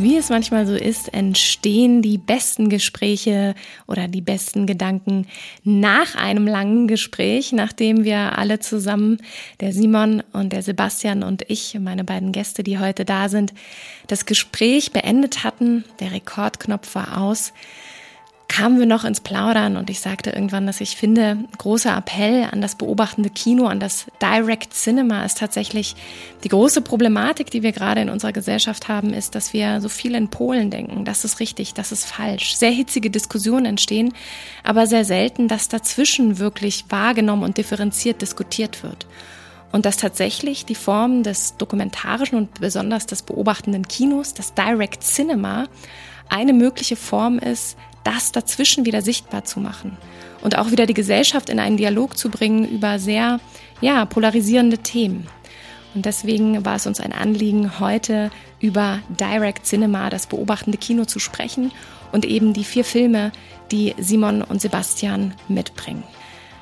Wie es manchmal so ist, entstehen die besten Gespräche oder die besten Gedanken nach einem langen Gespräch, nachdem wir alle zusammen, der Simon und der Sebastian und ich, meine beiden Gäste, die heute da sind, das Gespräch beendet hatten. Der Rekordknopf war aus kamen wir noch ins Plaudern und ich sagte irgendwann, dass ich finde, großer Appell an das beobachtende Kino, an das Direct Cinema ist tatsächlich die große Problematik, die wir gerade in unserer Gesellschaft haben, ist, dass wir so viel in Polen denken. Das ist richtig, das ist falsch. Sehr hitzige Diskussionen entstehen, aber sehr selten, dass dazwischen wirklich wahrgenommen und differenziert diskutiert wird. Und dass tatsächlich die Form des dokumentarischen und besonders des beobachtenden Kinos, das Direct Cinema, eine mögliche Form ist, das dazwischen wieder sichtbar zu machen und auch wieder die Gesellschaft in einen Dialog zu bringen über sehr ja, polarisierende Themen. Und deswegen war es uns ein Anliegen, heute über Direct Cinema, das beobachtende Kino zu sprechen und eben die vier Filme, die Simon und Sebastian mitbringen.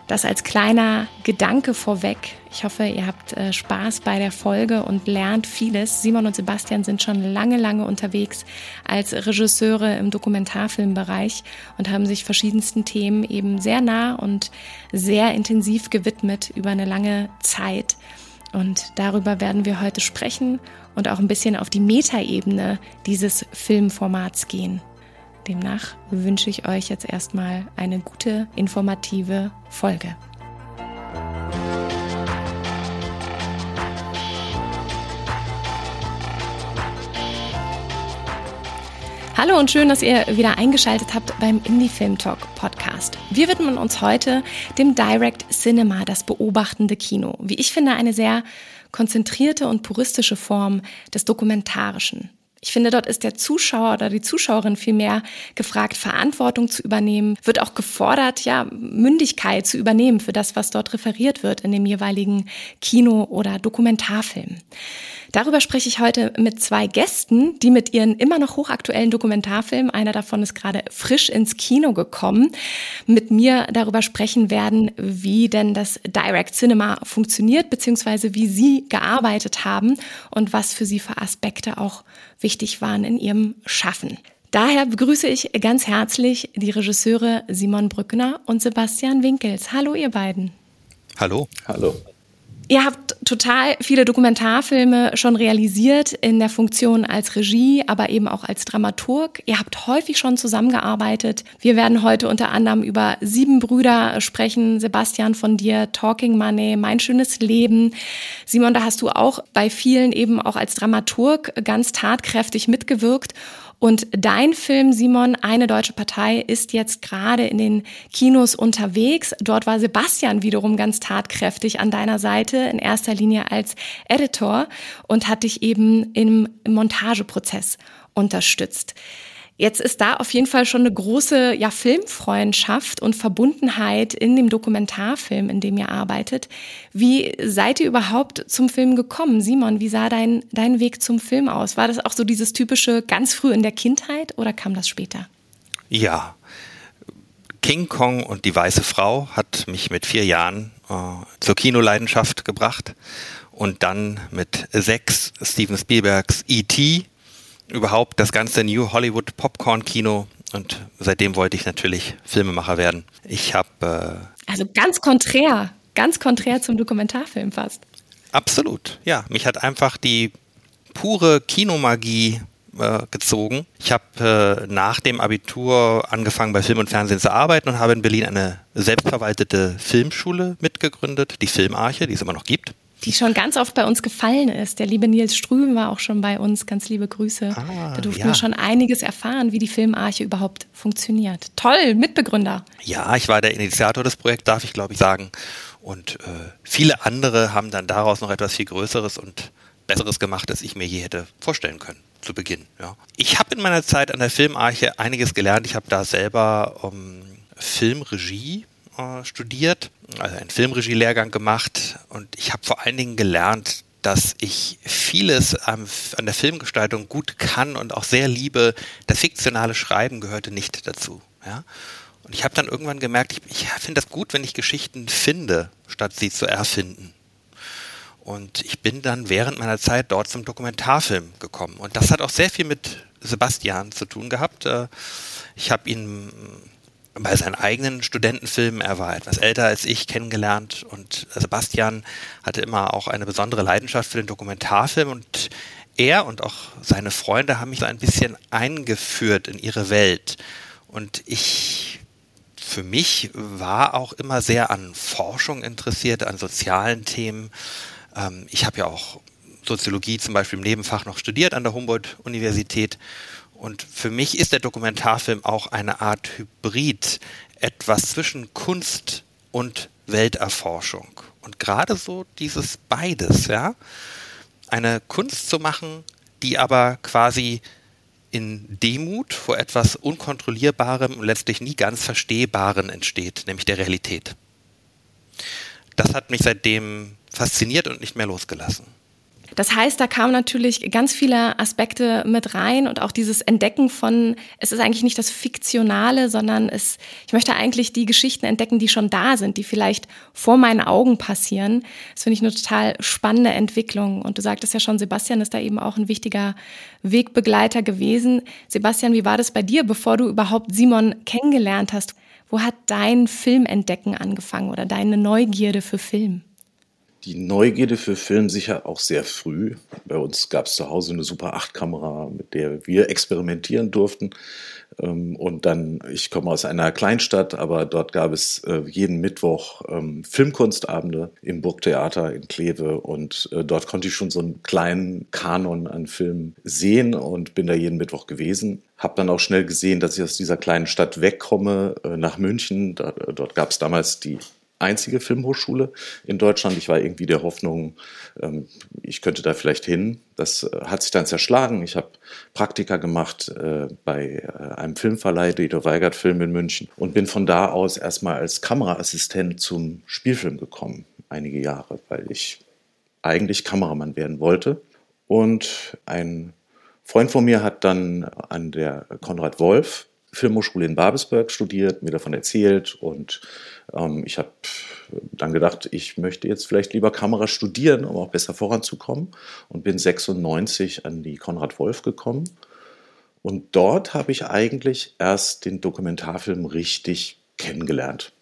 Das als kleiner Gedanke vorweg. Ich hoffe, ihr habt äh, Spaß bei der Folge und lernt vieles. Simon und Sebastian sind schon lange, lange unterwegs als Regisseure im Dokumentarfilmbereich und haben sich verschiedensten Themen eben sehr nah und sehr intensiv gewidmet über eine lange Zeit. Und darüber werden wir heute sprechen und auch ein bisschen auf die Metaebene dieses Filmformats gehen. Demnach wünsche ich euch jetzt erstmal eine gute, informative Folge. Hallo und schön, dass ihr wieder eingeschaltet habt beim Indie Film Talk Podcast. Wir widmen uns heute dem Direct Cinema, das beobachtende Kino. Wie ich finde, eine sehr konzentrierte und puristische Form des Dokumentarischen. Ich finde, dort ist der Zuschauer oder die Zuschauerin vielmehr gefragt, Verantwortung zu übernehmen, wird auch gefordert, ja, Mündigkeit zu übernehmen für das, was dort referiert wird in dem jeweiligen Kino- oder Dokumentarfilm. Darüber spreche ich heute mit zwei Gästen, die mit ihren immer noch hochaktuellen Dokumentarfilmen, einer davon ist gerade frisch ins Kino gekommen, mit mir darüber sprechen werden, wie denn das Direct Cinema funktioniert, beziehungsweise wie sie gearbeitet haben und was für sie für Aspekte auch wichtig waren in ihrem Schaffen. Daher begrüße ich ganz herzlich die Regisseure Simon Brückner und Sebastian Winkels. Hallo, ihr beiden. Hallo. Hallo. Ihr habt total viele Dokumentarfilme schon realisiert in der Funktion als Regie, aber eben auch als Dramaturg. Ihr habt häufig schon zusammengearbeitet. Wir werden heute unter anderem über Sieben Brüder sprechen. Sebastian von dir, Talking Money, Mein schönes Leben. Simon, da hast du auch bei vielen eben auch als Dramaturg ganz tatkräftig mitgewirkt. Und dein Film, Simon, eine deutsche Partei, ist jetzt gerade in den Kinos unterwegs. Dort war Sebastian wiederum ganz tatkräftig an deiner Seite, in erster Linie als Editor und hat dich eben im Montageprozess unterstützt. Jetzt ist da auf jeden Fall schon eine große ja, Filmfreundschaft und Verbundenheit in dem Dokumentarfilm, in dem ihr arbeitet. Wie seid ihr überhaupt zum Film gekommen? Simon, wie sah dein, dein Weg zum Film aus? War das auch so dieses typische ganz früh in der Kindheit oder kam das später? Ja. King Kong und die weiße Frau hat mich mit vier Jahren äh, zur Kinoleidenschaft gebracht und dann mit sechs Steven Spielbergs E.T überhaupt das ganze New Hollywood Popcorn Kino und seitdem wollte ich natürlich Filmemacher werden. Ich habe äh, also ganz konträr, ganz konträr zum Dokumentarfilm fast. Absolut, ja. Mich hat einfach die pure Kinomagie äh, gezogen. Ich habe äh, nach dem Abitur angefangen bei Film und Fernsehen zu arbeiten und habe in Berlin eine selbstverwaltete Filmschule mitgegründet, die Filmarche, die es immer noch gibt die schon ganz oft bei uns gefallen ist. Der liebe Nils Strüben war auch schon bei uns. Ganz liebe Grüße. Ah, da durften ja. wir schon einiges erfahren, wie die Filmarche überhaupt funktioniert. Toll, Mitbegründer. Ja, ich war der Initiator des Projekts, darf ich glaube ich sagen. Und äh, viele andere haben dann daraus noch etwas viel Größeres und Besseres gemacht, als ich mir je hätte vorstellen können. zu Beginn. Ja. Ich habe in meiner Zeit an der Filmarche einiges gelernt. Ich habe da selber ähm, Filmregie äh, studiert, also einen Filmregie-Lehrgang gemacht und ich habe vor allen Dingen gelernt, dass ich vieles an, an der Filmgestaltung gut kann und auch sehr liebe. Das fiktionale Schreiben gehörte nicht dazu. Ja? Und ich habe dann irgendwann gemerkt, ich, ich finde das gut, wenn ich Geschichten finde, statt sie zu erfinden. Und ich bin dann während meiner Zeit dort zum Dokumentarfilm gekommen. Und das hat auch sehr viel mit Sebastian zu tun gehabt. Äh, ich habe ihn bei seinen eigenen Studentenfilmen, er war etwas älter als ich, kennengelernt und Sebastian hatte immer auch eine besondere Leidenschaft für den Dokumentarfilm und er und auch seine Freunde haben mich so ein bisschen eingeführt in ihre Welt. Und ich für mich war auch immer sehr an Forschung interessiert, an sozialen Themen. Ähm, ich habe ja auch Soziologie zum Beispiel im Nebenfach noch studiert an der Humboldt-Universität. Und für mich ist der Dokumentarfilm auch eine Art Hybrid, etwas zwischen Kunst und Welterforschung. Und gerade so dieses beides, ja, eine Kunst zu machen, die aber quasi in Demut vor etwas Unkontrollierbarem und letztlich nie ganz Verstehbaren entsteht, nämlich der Realität. Das hat mich seitdem fasziniert und nicht mehr losgelassen. Das heißt, da kamen natürlich ganz viele Aspekte mit rein und auch dieses Entdecken von, es ist eigentlich nicht das Fiktionale, sondern es, ich möchte eigentlich die Geschichten entdecken, die schon da sind, die vielleicht vor meinen Augen passieren. Das finde ich eine total spannende Entwicklung. Und du sagtest ja schon, Sebastian ist da eben auch ein wichtiger Wegbegleiter gewesen. Sebastian, wie war das bei dir, bevor du überhaupt Simon kennengelernt hast? Wo hat dein Filmentdecken angefangen oder deine Neugierde für Film? Die Neugierde für Film sicher auch sehr früh. Bei uns gab es zu Hause eine Super 8-Kamera, mit der wir experimentieren durften. Ähm, und dann, ich komme aus einer Kleinstadt, aber dort gab es äh, jeden Mittwoch ähm, Filmkunstabende im Burgtheater in Kleve und äh, dort konnte ich schon so einen kleinen Kanon an Filmen sehen und bin da jeden Mittwoch gewesen. Hab dann auch schnell gesehen, dass ich aus dieser kleinen Stadt wegkomme äh, nach München. dort gab es damals die einzige Filmhochschule in Deutschland. Ich war irgendwie der Hoffnung, ähm, ich könnte da vielleicht hin. Das äh, hat sich dann zerschlagen. Ich habe Praktika gemacht äh, bei äh, einem Filmverleih, Dieter Weigert Film in München und bin von da aus erstmal als Kameraassistent zum Spielfilm gekommen, einige Jahre, weil ich eigentlich Kameramann werden wollte. Und ein Freund von mir hat dann an der Konrad Wolf Filmhochschule in Babelsberg studiert, mir davon erzählt und ähm, ich habe dann gedacht, ich möchte jetzt vielleicht lieber Kamera studieren, um auch besser voranzukommen und bin 96 an die Konrad Wolf gekommen. Und dort habe ich eigentlich erst den Dokumentarfilm richtig kennengelernt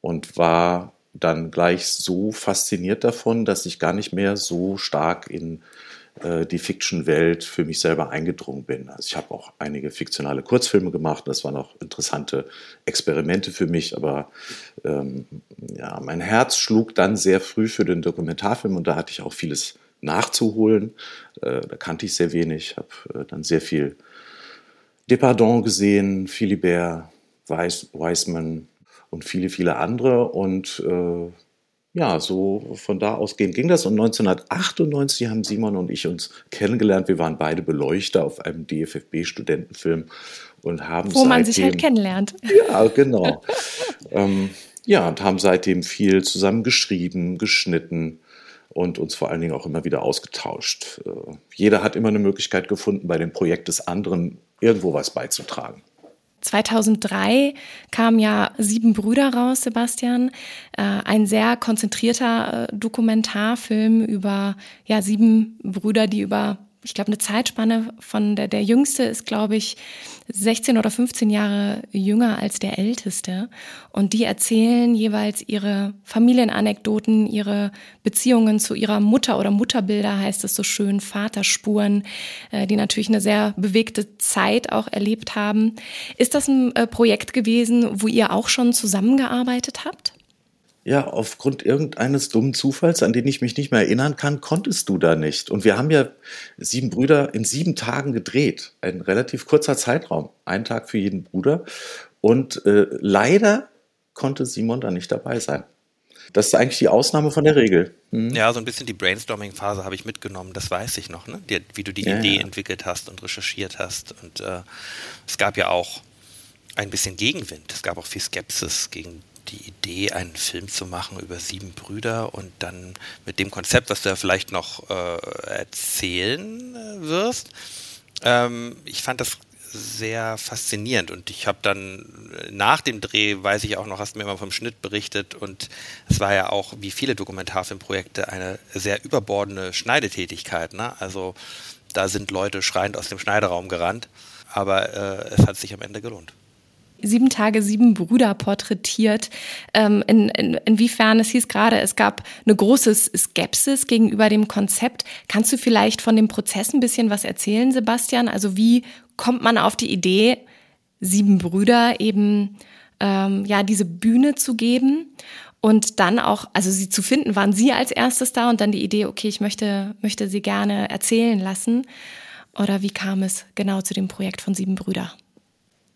und war dann gleich so fasziniert davon, dass ich gar nicht mehr so stark in äh, die Fiction-Welt für mich selber eingedrungen bin. Also ich habe auch einige fiktionale Kurzfilme gemacht, das waren auch interessante Experimente für mich, aber ähm, ja, mein Herz schlug dann sehr früh für den Dokumentarfilm und da hatte ich auch vieles nachzuholen. Äh, da kannte ich sehr wenig, habe äh, dann sehr viel Depardon gesehen, Philibert, Weiss, Weissman und viele, viele andere und äh, ja, so von da ausgehend ging das. Und 1998 haben Simon und ich uns kennengelernt. Wir waren beide Beleuchter auf einem DFFB-Studentenfilm und haben Wo seitdem, man sich halt kennenlernt. Ja, genau. ähm, ja, und haben seitdem viel zusammen geschrieben, geschnitten und uns vor allen Dingen auch immer wieder ausgetauscht. Äh, jeder hat immer eine Möglichkeit gefunden, bei dem Projekt des anderen irgendwo was beizutragen. 2003 kam ja Sieben Brüder raus, Sebastian. Äh, ein sehr konzentrierter äh, Dokumentarfilm über ja, sieben Brüder, die über ich glaube, eine Zeitspanne von der, der Jüngste ist, glaube ich, 16 oder 15 Jahre jünger als der Älteste. Und die erzählen jeweils ihre Familienanekdoten, ihre Beziehungen zu ihrer Mutter oder Mutterbilder heißt es so schön, Vaterspuren, äh, die natürlich eine sehr bewegte Zeit auch erlebt haben. Ist das ein äh, Projekt gewesen, wo ihr auch schon zusammengearbeitet habt? Ja, aufgrund irgendeines dummen Zufalls, an den ich mich nicht mehr erinnern kann, konntest du da nicht. Und wir haben ja sieben Brüder in sieben Tagen gedreht. Ein relativ kurzer Zeitraum. Ein Tag für jeden Bruder. Und äh, leider konnte Simon da nicht dabei sein. Das ist eigentlich die Ausnahme von der Regel. Mhm. Ja, so ein bisschen die Brainstorming-Phase habe ich mitgenommen, das weiß ich noch, ne? Die, wie du die ja, Idee ja. entwickelt hast und recherchiert hast. Und äh, es gab ja auch ein bisschen Gegenwind. Es gab auch viel Skepsis gegen die Idee, einen Film zu machen über sieben Brüder und dann mit dem Konzept, was du ja vielleicht noch äh, erzählen äh, wirst. Ähm, ich fand das sehr faszinierend und ich habe dann nach dem Dreh, weiß ich auch noch, hast du mir immer vom Schnitt berichtet und es war ja auch, wie viele Dokumentarfilmprojekte, eine sehr überbordene Schneidetätigkeit. Ne? Also da sind Leute schreiend aus dem Schneideraum gerannt, aber äh, es hat sich am Ende gelohnt sieben Tage sieben Brüder porträtiert. Ähm, in, in, inwiefern es hieß gerade, es gab eine große Skepsis gegenüber dem Konzept. Kannst du vielleicht von dem Prozess ein bisschen was erzählen, Sebastian? Also wie kommt man auf die Idee, sieben Brüder eben ähm, ja diese Bühne zu geben? Und dann auch, also sie zu finden, waren sie als erstes da und dann die Idee, okay, ich möchte, möchte sie gerne erzählen lassen. Oder wie kam es genau zu dem Projekt von Sieben Brüder?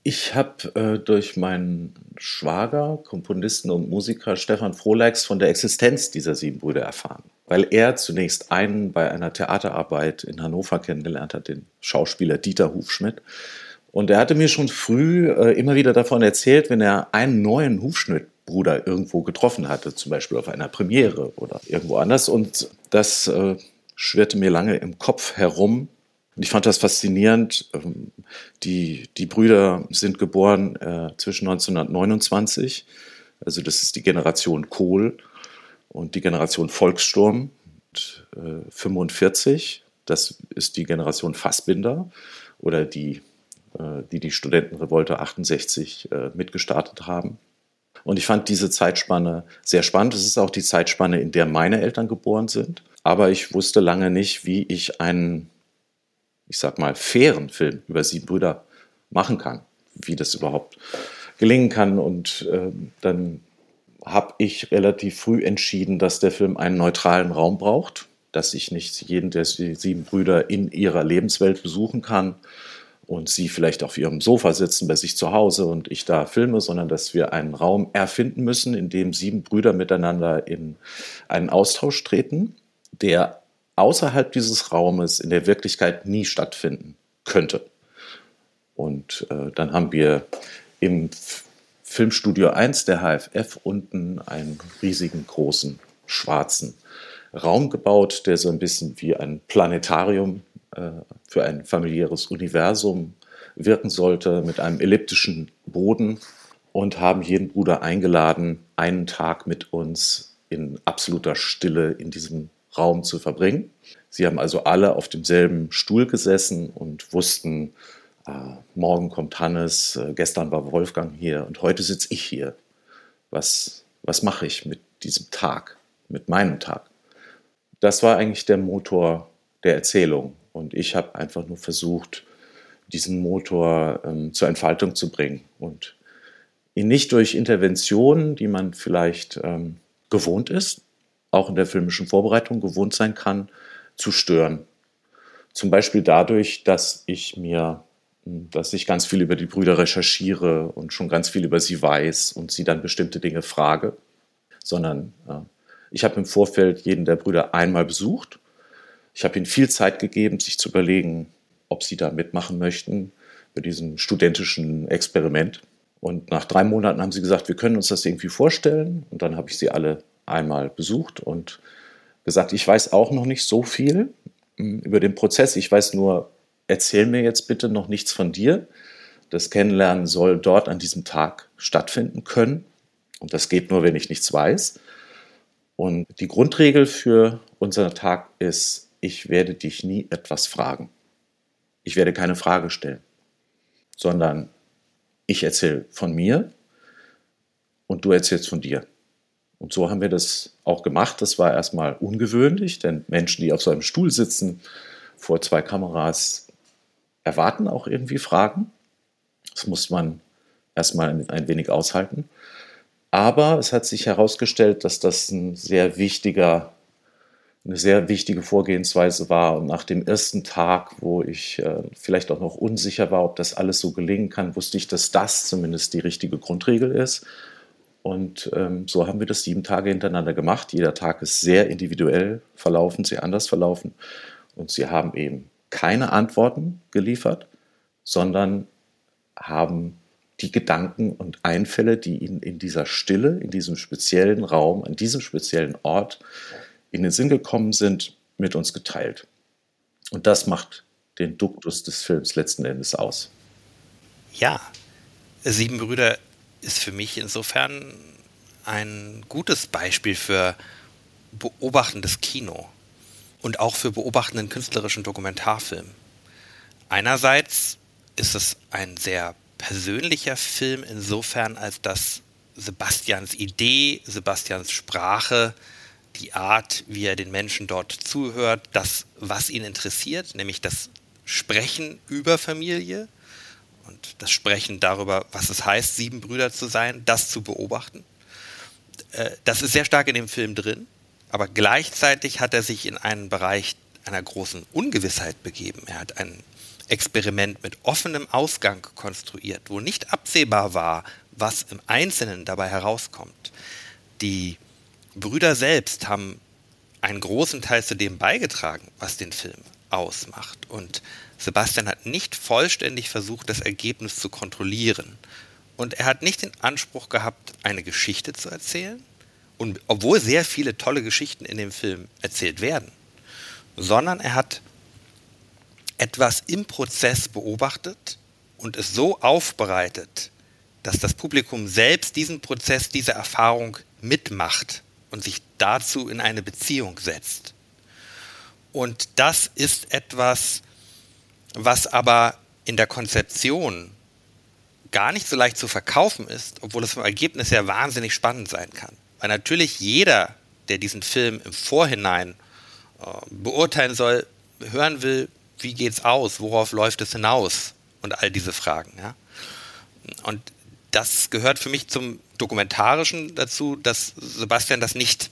Ich habe äh, durch meinen Schwager, Komponisten und Musiker Stefan Frohleix von der Existenz dieser sieben Brüder erfahren, weil er zunächst einen bei einer Theaterarbeit in Hannover kennengelernt hat, den Schauspieler Dieter Hufschmidt. Und er hatte mir schon früh äh, immer wieder davon erzählt, wenn er einen neuen Hufschmidt-Bruder irgendwo getroffen hatte, zum Beispiel auf einer Premiere oder irgendwo anders. Und das äh, schwirrte mir lange im Kopf herum, und ich fand das faszinierend. Ähm, die, die Brüder sind geboren äh, zwischen 1929, also das ist die Generation Kohl und die Generation Volkssturm und, äh, 45, das ist die Generation Fassbinder oder die, äh, die die Studentenrevolte 68 äh, mitgestartet haben. Und ich fand diese Zeitspanne sehr spannend. Es ist auch die Zeitspanne, in der meine Eltern geboren sind. Aber ich wusste lange nicht, wie ich einen ich sag mal, fairen Film über sieben Brüder machen kann, wie das überhaupt gelingen kann. Und äh, dann habe ich relativ früh entschieden, dass der Film einen neutralen Raum braucht, dass ich nicht jeden der sieben Brüder in ihrer Lebenswelt besuchen kann und sie vielleicht auf ihrem Sofa sitzen bei sich zu Hause und ich da filme, sondern dass wir einen Raum erfinden müssen, in dem sieben Brüder miteinander in einen Austausch treten, der außerhalb dieses Raumes in der Wirklichkeit nie stattfinden könnte. Und äh, dann haben wir im Filmstudio 1 der HFF unten einen riesigen großen schwarzen Raum gebaut, der so ein bisschen wie ein Planetarium äh, für ein familiäres Universum wirken sollte, mit einem elliptischen Boden und haben jeden Bruder eingeladen, einen Tag mit uns in absoluter Stille in diesem Raum zu verbringen. Sie haben also alle auf demselben Stuhl gesessen und wussten, äh, morgen kommt Hannes, äh, gestern war Wolfgang hier und heute sitze ich hier. Was, was mache ich mit diesem Tag, mit meinem Tag? Das war eigentlich der Motor der Erzählung und ich habe einfach nur versucht, diesen Motor ähm, zur Entfaltung zu bringen und ihn nicht durch Interventionen, die man vielleicht ähm, gewohnt ist, auch in der filmischen Vorbereitung gewohnt sein kann, zu stören. Zum Beispiel dadurch, dass ich mir, dass ich ganz viel über die Brüder recherchiere und schon ganz viel über sie weiß und sie dann bestimmte Dinge frage, sondern äh, ich habe im Vorfeld jeden der Brüder einmal besucht. Ich habe ihnen viel Zeit gegeben, sich zu überlegen, ob sie da mitmachen möchten bei diesem studentischen Experiment. Und nach drei Monaten haben sie gesagt, wir können uns das irgendwie vorstellen. Und dann habe ich sie alle einmal besucht und gesagt, ich weiß auch noch nicht so viel hm, über den Prozess. Ich weiß nur, erzähl mir jetzt bitte noch nichts von dir. Das Kennenlernen soll dort an diesem Tag stattfinden können. Und das geht nur, wenn ich nichts weiß. Und die Grundregel für unseren Tag ist, ich werde dich nie etwas fragen. Ich werde keine Frage stellen, sondern ich erzähle von mir und du erzählst von dir. Und so haben wir das auch gemacht. Das war erstmal ungewöhnlich, denn Menschen, die auf so einem Stuhl sitzen, vor zwei Kameras, erwarten auch irgendwie Fragen. Das muss man erstmal ein wenig aushalten. Aber es hat sich herausgestellt, dass das ein sehr wichtiger, eine sehr wichtige Vorgehensweise war. Und nach dem ersten Tag, wo ich äh, vielleicht auch noch unsicher war, ob das alles so gelingen kann, wusste ich, dass das zumindest die richtige Grundregel ist. Und ähm, so haben wir das sieben Tage hintereinander gemacht. Jeder Tag ist sehr individuell verlaufen, sehr anders verlaufen. Und sie haben eben keine Antworten geliefert, sondern haben die Gedanken und Einfälle, die ihnen in dieser Stille, in diesem speziellen Raum, an diesem speziellen Ort in den Sinn gekommen sind, mit uns geteilt. Und das macht den Duktus des Films letzten Endes aus. Ja, Sieben Brüder ist für mich insofern ein gutes Beispiel für beobachtendes Kino und auch für beobachtenden künstlerischen Dokumentarfilm. Einerseits ist es ein sehr persönlicher Film insofern, als dass Sebastians Idee, Sebastians Sprache, die Art, wie er den Menschen dort zuhört, das, was ihn interessiert, nämlich das Sprechen über Familie und das Sprechen darüber, was es heißt, sieben Brüder zu sein, das zu beobachten. Äh, das ist sehr stark in dem Film drin, aber gleichzeitig hat er sich in einen Bereich einer großen Ungewissheit begeben. Er hat ein Experiment mit offenem Ausgang konstruiert, wo nicht absehbar war, was im Einzelnen dabei herauskommt. Die Brüder selbst haben einen großen Teil zu dem beigetragen, was den Film ausmacht. Und Sebastian hat nicht vollständig versucht, das Ergebnis zu kontrollieren. Und er hat nicht den Anspruch gehabt, eine Geschichte zu erzählen. Und obwohl sehr viele tolle Geschichten in dem Film erzählt werden, sondern er hat etwas im Prozess beobachtet und es so aufbereitet, dass das Publikum selbst diesen Prozess, diese Erfahrung mitmacht und sich dazu in eine Beziehung setzt. Und das ist etwas, was aber in der Konzeption gar nicht so leicht zu verkaufen ist, obwohl es im Ergebnis ja wahnsinnig spannend sein kann. Weil natürlich jeder, der diesen Film im Vorhinein äh, beurteilen soll, hören will, wie geht's aus, worauf läuft es hinaus und all diese Fragen. Ja? Und das gehört für mich zum Dokumentarischen dazu, dass Sebastian das nicht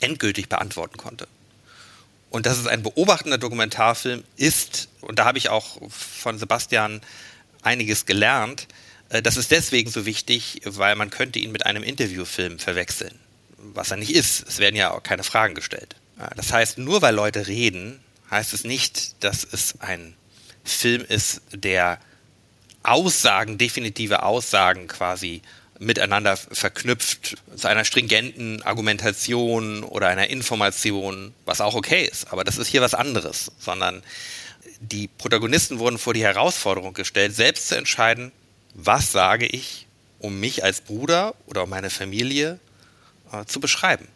endgültig beantworten konnte. Und dass es ein beobachtender Dokumentarfilm ist, und da habe ich auch von Sebastian einiges gelernt, äh, das ist deswegen so wichtig, weil man könnte ihn mit einem Interviewfilm verwechseln, was er nicht ist. Es werden ja auch keine Fragen gestellt. Das heißt, nur weil Leute reden, heißt es nicht, dass es ein Film ist, der Aussagen, definitive Aussagen quasi miteinander verknüpft zu einer stringenten Argumentation oder einer Information, was auch okay ist. Aber das ist hier was anderes, sondern die Protagonisten wurden vor die Herausforderung gestellt, selbst zu entscheiden, was sage ich, um mich als Bruder oder um meine Familie äh, zu beschreiben.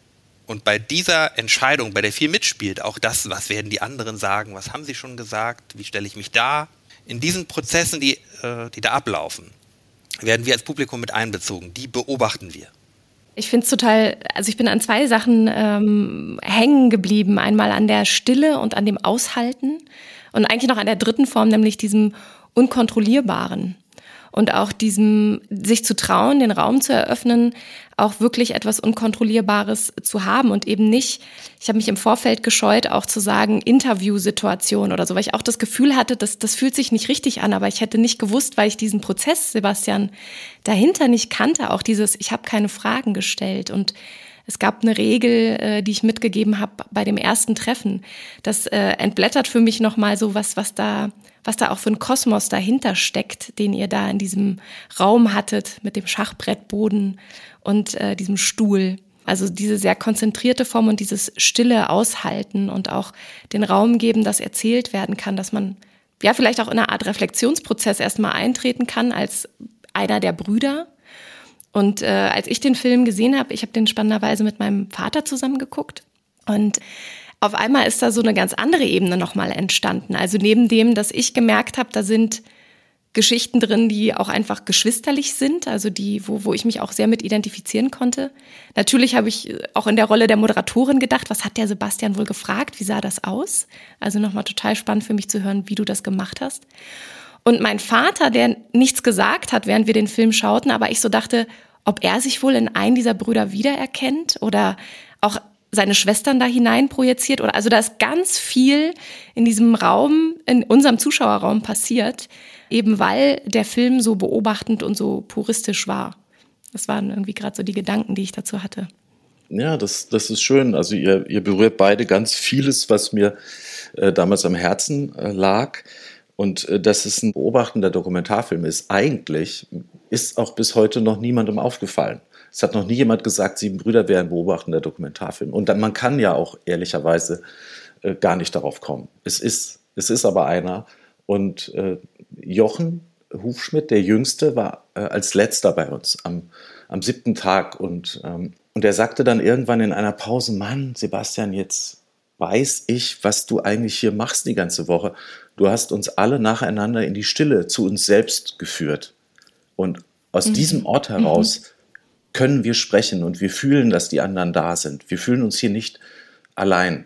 Und bei dieser Entscheidung, bei der viel mitspielt, auch das, was werden die anderen sagen, was haben sie schon gesagt, wie stelle ich mich da, in diesen Prozessen, die, äh, die da ablaufen, werden wir als Publikum mit einbezogen. Die beobachten wir. Ich finde es total, also ich bin an zwei Sachen ähm, hängen geblieben. Einmal an der Stille und an dem Aushalten und eigentlich noch an der dritten Form, nämlich diesem Unkontrollierbaren und auch diesem sich zu trauen, den Raum zu eröffnen, auch wirklich etwas Unkontrollierbares zu haben und eben nicht, ich habe mich im Vorfeld gescheut, auch zu sagen, Interviewsituation oder so, weil ich auch das Gefühl hatte, dass das fühlt sich nicht richtig an, aber ich hätte nicht gewusst, weil ich diesen Prozess, Sebastian, dahinter nicht kannte, auch dieses, ich habe keine Fragen gestellt und es gab eine Regel, äh, die ich mitgegeben habe bei dem ersten Treffen. Das äh, entblättert für mich nochmal so was, was da, was da auch für ein Kosmos dahinter steckt, den ihr da in diesem Raum hattet mit dem Schachbrettboden und äh, diesem Stuhl. Also diese sehr konzentrierte Form und dieses stille Aushalten und auch den Raum geben, dass erzählt werden kann, dass man ja vielleicht auch in eine Art Reflexionsprozess erstmal eintreten kann als einer der Brüder und äh, als ich den Film gesehen habe, ich habe den spannenderweise mit meinem Vater zusammen geguckt und auf einmal ist da so eine ganz andere Ebene nochmal entstanden. Also neben dem, dass ich gemerkt habe, da sind Geschichten drin, die auch einfach geschwisterlich sind, also die, wo, wo ich mich auch sehr mit identifizieren konnte. Natürlich habe ich auch in der Rolle der Moderatorin gedacht, was hat der Sebastian wohl gefragt? Wie sah das aus? Also nochmal total spannend für mich zu hören, wie du das gemacht hast. Und mein Vater, der nichts gesagt hat, während wir den Film schauten, aber ich so dachte, ob er sich wohl in einen dieser Brüder wiedererkennt oder auch seine Schwestern da hinein projiziert oder also da ist ganz viel in diesem Raum, in unserem Zuschauerraum passiert, eben weil der Film so beobachtend und so puristisch war. Das waren irgendwie gerade so die Gedanken, die ich dazu hatte. Ja, das, das ist schön. Also ihr, ihr berührt beide ganz vieles, was mir äh, damals am Herzen äh, lag. Und äh, dass es ein beobachtender Dokumentarfilm ist, eigentlich ist auch bis heute noch niemandem aufgefallen. Es hat noch nie jemand gesagt, Sieben Brüder wären beobachtender Dokumentarfilm. Und dann, man kann ja auch ehrlicherweise äh, gar nicht darauf kommen. Es ist, es ist aber einer. Und äh, Jochen Hufschmidt, der Jüngste, war äh, als letzter bei uns am, am siebten Tag. Und, ähm, und er sagte dann irgendwann in einer Pause, Mann, Sebastian, jetzt weiß ich, was du eigentlich hier machst die ganze Woche. Du hast uns alle nacheinander in die Stille zu uns selbst geführt. Und aus mhm. diesem Ort heraus mhm. können wir sprechen und wir fühlen, dass die anderen da sind. Wir fühlen uns hier nicht allein.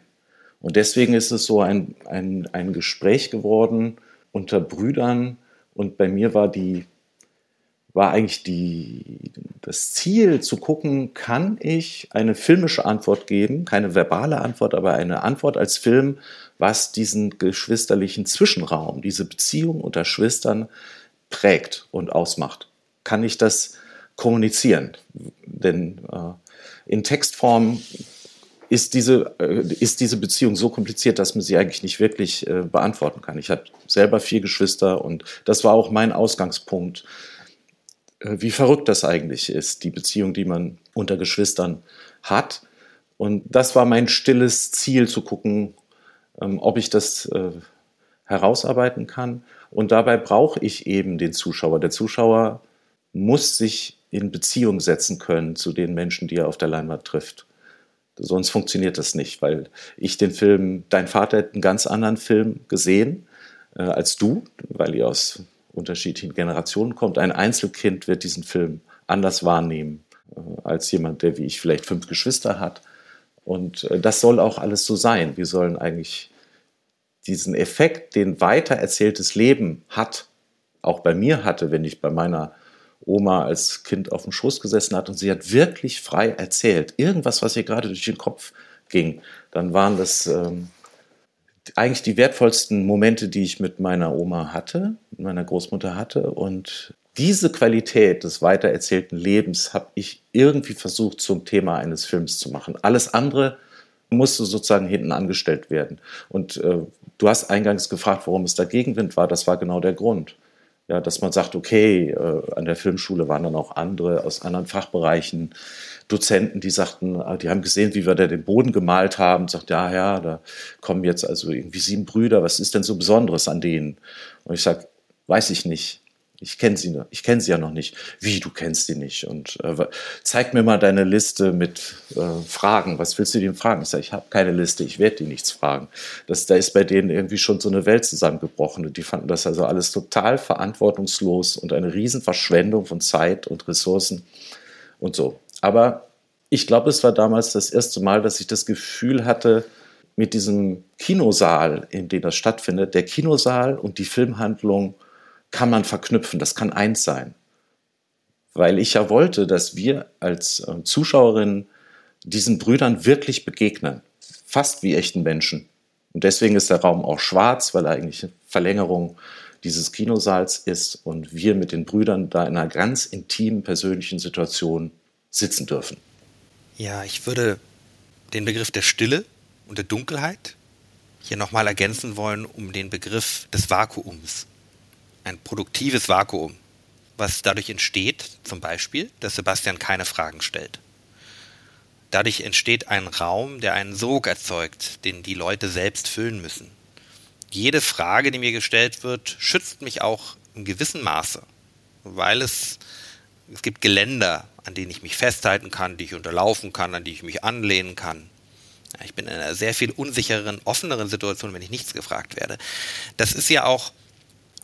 Und deswegen ist es so ein, ein, ein Gespräch geworden unter Brüdern. Und bei mir war die, war eigentlich die, das Ziel zu gucken, kann ich eine filmische Antwort geben, keine verbale Antwort, aber eine Antwort als Film, was diesen geschwisterlichen Zwischenraum, diese Beziehung unter Schwestern prägt und ausmacht. Kann ich das kommunizieren? Denn äh, in Textform ist diese, äh, ist diese Beziehung so kompliziert, dass man sie eigentlich nicht wirklich äh, beantworten kann. Ich habe selber vier Geschwister und das war auch mein Ausgangspunkt, äh, wie verrückt das eigentlich ist, die Beziehung, die man unter Geschwistern hat. Und das war mein stilles Ziel, zu gucken, ob ich das äh, herausarbeiten kann. Und dabei brauche ich eben den Zuschauer. Der Zuschauer muss sich in Beziehung setzen können zu den Menschen, die er auf der Leinwand trifft. Sonst funktioniert das nicht, weil ich den Film, dein Vater hat einen ganz anderen Film gesehen äh, als du, weil ihr aus unterschiedlichen Generationen kommt. Ein Einzelkind wird diesen Film anders wahrnehmen äh, als jemand, der wie ich vielleicht fünf Geschwister hat. Und äh, das soll auch alles so sein. Wir sollen eigentlich diesen Effekt, den weiter erzähltes Leben hat, auch bei mir hatte, wenn ich bei meiner Oma als Kind auf dem Schoß gesessen hat und sie hat wirklich frei erzählt, irgendwas, was ihr gerade durch den Kopf ging, dann waren das ähm, eigentlich die wertvollsten Momente, die ich mit meiner Oma hatte, mit meiner Großmutter hatte. Und diese Qualität des weitererzählten Lebens habe ich irgendwie versucht zum Thema eines Films zu machen. Alles andere musste sozusagen hinten angestellt werden. Und äh, du hast eingangs gefragt, warum es da Gegenwind war. Das war genau der Grund. Ja, dass man sagt, okay, äh, an der Filmschule waren dann auch andere aus anderen Fachbereichen, Dozenten, die sagten, äh, die haben gesehen, wie wir da den Boden gemalt haben, sagt, ja, ja, da kommen jetzt also irgendwie sieben Brüder, was ist denn so Besonderes an denen? Und ich sage, weiß ich nicht. Ich kenne sie, ich kenne sie ja noch nicht. Wie, du kennst sie nicht? Und äh, zeig mir mal deine Liste mit äh, Fragen. Was willst du denen fragen? Ich sage, ich habe keine Liste, ich werde die nichts fragen. Das, da ist bei denen irgendwie schon so eine Welt zusammengebrochen. Und die fanden das also alles total verantwortungslos und eine Riesenverschwendung von Zeit und Ressourcen und so. Aber ich glaube, es war damals das erste Mal, dass ich das Gefühl hatte, mit diesem Kinosaal, in dem das stattfindet, der Kinosaal und die Filmhandlung kann man verknüpfen, das kann eins sein. Weil ich ja wollte, dass wir als äh, Zuschauerinnen diesen Brüdern wirklich begegnen, fast wie echten Menschen. Und deswegen ist der Raum auch schwarz, weil er eigentlich eine Verlängerung dieses Kinosaals ist und wir mit den Brüdern da in einer ganz intimen persönlichen Situation sitzen dürfen. Ja, ich würde den Begriff der Stille und der Dunkelheit hier nochmal ergänzen wollen um den Begriff des Vakuums ein produktives Vakuum, was dadurch entsteht, zum Beispiel, dass Sebastian keine Fragen stellt. Dadurch entsteht ein Raum, der einen Sog erzeugt, den die Leute selbst füllen müssen. Jede Frage, die mir gestellt wird, schützt mich auch in gewissem Maße, weil es, es gibt Geländer, an denen ich mich festhalten kann, die ich unterlaufen kann, an die ich mich anlehnen kann. Ich bin in einer sehr viel unsicheren, offeneren Situation, wenn ich nichts gefragt werde. Das ist ja auch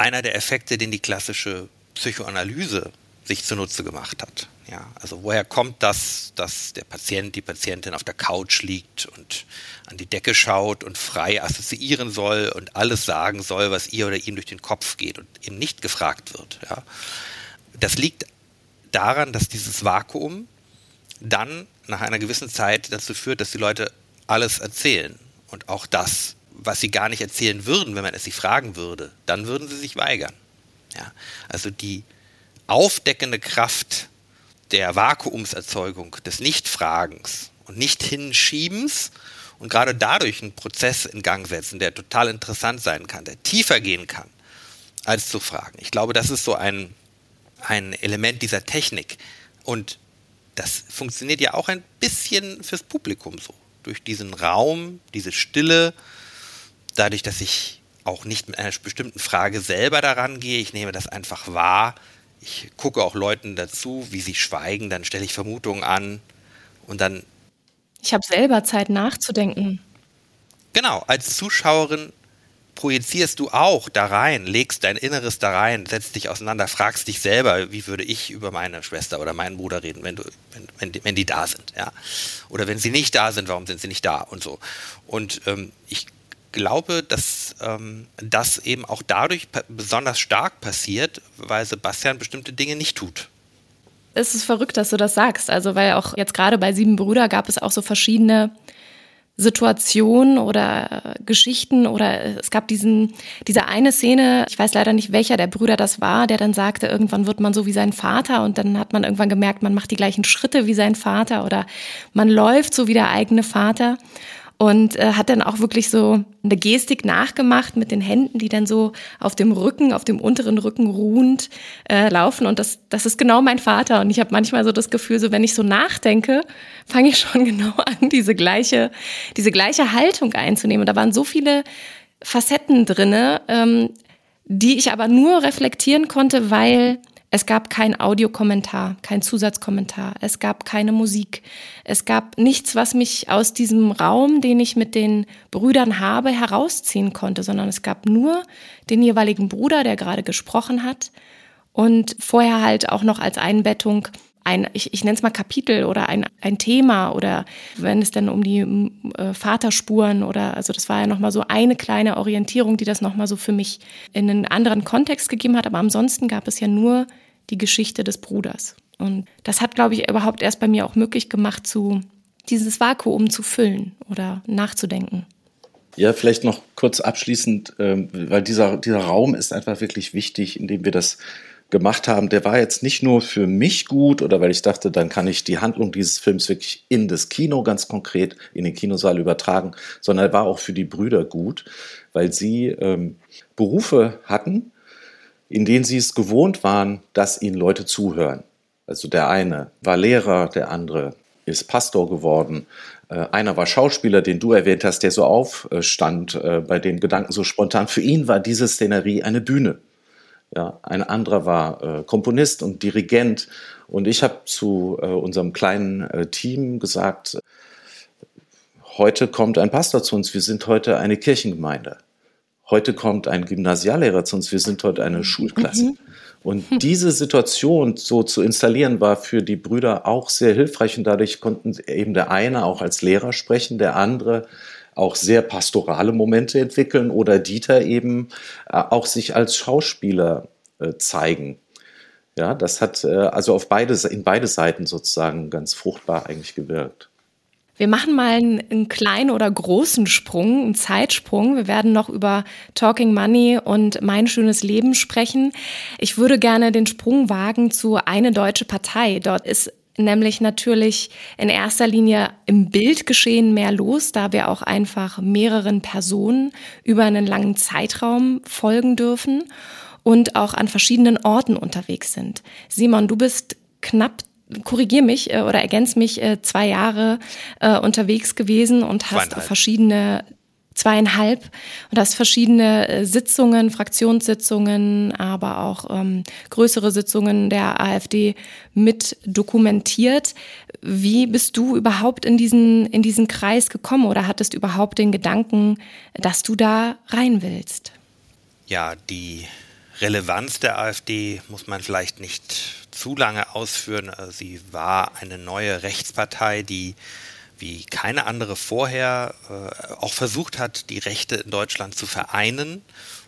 einer der Effekte, den die klassische Psychoanalyse sich zunutze gemacht hat. Ja, also woher kommt das, dass der Patient, die Patientin auf der Couch liegt und an die Decke schaut und frei assoziieren soll und alles sagen soll, was ihr oder ihm durch den Kopf geht und eben nicht gefragt wird. Ja. Das liegt daran, dass dieses Vakuum dann nach einer gewissen Zeit dazu führt, dass die Leute alles erzählen und auch das, was sie gar nicht erzählen würden, wenn man es sie fragen würde, dann würden sie sich weigern. Ja, also die aufdeckende Kraft der Vakuumserzeugung, des Nichtfragens und Nicht-Hinschiebens und gerade dadurch einen Prozess in Gang setzen, der total interessant sein kann, der tiefer gehen kann, als zu fragen. Ich glaube, das ist so ein, ein Element dieser Technik. Und das funktioniert ja auch ein bisschen fürs Publikum so. Durch diesen Raum, diese Stille, dadurch, dass ich auch nicht mit einer bestimmten Frage selber daran gehe, ich nehme das einfach wahr. Ich gucke auch Leuten dazu, wie sie schweigen, dann stelle ich Vermutungen an und dann ich habe selber Zeit nachzudenken. Genau, als Zuschauerin projizierst du auch da rein, legst dein Inneres da rein, setzt dich auseinander, fragst dich selber, wie würde ich über meine Schwester oder meinen Bruder reden, wenn, du, wenn, wenn, die, wenn die da sind, ja. Oder wenn sie nicht da sind, warum sind sie nicht da und so. Und ähm, ich glaube, dass ähm, das eben auch dadurch besonders stark passiert, weil Sebastian bestimmte Dinge nicht tut es ist verrückt, dass du das sagst. Also, weil auch jetzt gerade bei Sieben Brüder gab es auch so verschiedene Situationen oder Geschichten oder es gab diesen, diese eine Szene, ich weiß leider nicht, welcher der Brüder das war, der dann sagte, irgendwann wird man so wie sein Vater und dann hat man irgendwann gemerkt, man macht die gleichen Schritte wie sein Vater oder man läuft so wie der eigene Vater und äh, hat dann auch wirklich so eine Gestik nachgemacht mit den Händen, die dann so auf dem Rücken, auf dem unteren Rücken ruhend äh, laufen. Und das, das ist genau mein Vater. Und ich habe manchmal so das Gefühl, so wenn ich so nachdenke, fange ich schon genau an, diese gleiche, diese gleiche Haltung einzunehmen. Und da waren so viele Facetten drinne, ähm, die ich aber nur reflektieren konnte, weil es gab kein Audiokommentar, kein Zusatzkommentar, es gab keine Musik, es gab nichts, was mich aus diesem Raum, den ich mit den Brüdern habe, herausziehen konnte, sondern es gab nur den jeweiligen Bruder, der gerade gesprochen hat. Und vorher halt auch noch als Einbettung ein, ich, ich nenne es mal Kapitel oder ein, ein Thema oder wenn es dann um die äh, Vaterspuren oder also das war ja nochmal so eine kleine Orientierung, die das nochmal so für mich in einen anderen Kontext gegeben hat. Aber ansonsten gab es ja nur die Geschichte des Bruders. Und das hat, glaube ich, überhaupt erst bei mir auch möglich gemacht, zu dieses Vakuum zu füllen oder nachzudenken. Ja, vielleicht noch kurz abschließend, ähm, weil dieser, dieser Raum ist einfach wirklich wichtig, indem wir das gemacht haben, der war jetzt nicht nur für mich gut oder weil ich dachte, dann kann ich die Handlung dieses Films wirklich in das Kino ganz konkret, in den Kinosaal übertragen, sondern er war auch für die Brüder gut, weil sie ähm, Berufe hatten, in denen sie es gewohnt waren, dass ihnen Leute zuhören. Also der eine war Lehrer, der andere ist Pastor geworden. Äh, einer war Schauspieler, den du erwähnt hast, der so aufstand äh, bei dem Gedanken so spontan. Für ihn war diese Szenerie eine Bühne. Ja, ein anderer war äh, Komponist und Dirigent. Und ich habe zu äh, unserem kleinen äh, Team gesagt, heute kommt ein Pastor zu uns, wir sind heute eine Kirchengemeinde. Heute kommt ein Gymnasiallehrer zu uns, wir sind heute eine Schulklasse. Mhm. Und diese Situation so zu installieren, war für die Brüder auch sehr hilfreich und dadurch konnten eben der eine auch als Lehrer sprechen, der andere auch sehr pastorale Momente entwickeln oder Dieter eben äh, auch sich als Schauspieler äh, zeigen. Ja, das hat äh, also auf beide, in beide Seiten sozusagen ganz fruchtbar eigentlich gewirkt. Wir machen mal einen, einen, kleinen oder großen Sprung, einen Zeitsprung. Wir werden noch über Talking Money und mein schönes Leben sprechen. Ich würde gerne den Sprung wagen zu eine deutsche Partei. Dort ist nämlich natürlich in erster Linie im Bildgeschehen mehr los, da wir auch einfach mehreren Personen über einen langen Zeitraum folgen dürfen und auch an verschiedenen Orten unterwegs sind. Simon, du bist knapp korrigier mich äh, oder ergänz mich, äh, zwei Jahre äh, unterwegs gewesen und hast verschiedene zweieinhalb und hast verschiedene äh, Sitzungen, Fraktionssitzungen, aber auch ähm, größere Sitzungen der AfD mit dokumentiert. Wie bist du überhaupt in diesen, in diesen Kreis gekommen oder hattest überhaupt den Gedanken, dass du da rein willst? Ja, die Relevanz der AfD muss man vielleicht nicht zu lange ausführen. Sie war eine neue Rechtspartei, die wie keine andere vorher äh, auch versucht hat, die Rechte in Deutschland zu vereinen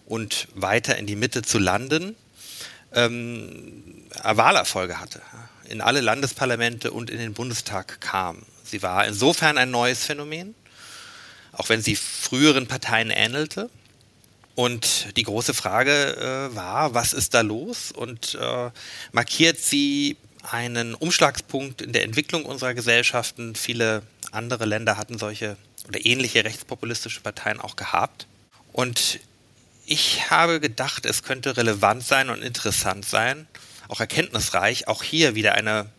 und weiter in die Mitte zu landen, ähm, Wahlerfolge hatte, in alle Landesparlamente und in den Bundestag kam. Sie war insofern ein neues Phänomen, auch wenn sie früheren Parteien ähnelte. Und die große Frage äh, war, was ist da los? Und äh, markiert sie einen Umschlagspunkt in der Entwicklung unserer Gesellschaften. Viele andere Länder hatten solche oder ähnliche rechtspopulistische Parteien auch gehabt. Und ich habe gedacht, es könnte relevant sein und interessant sein, auch erkenntnisreich, auch hier wieder eine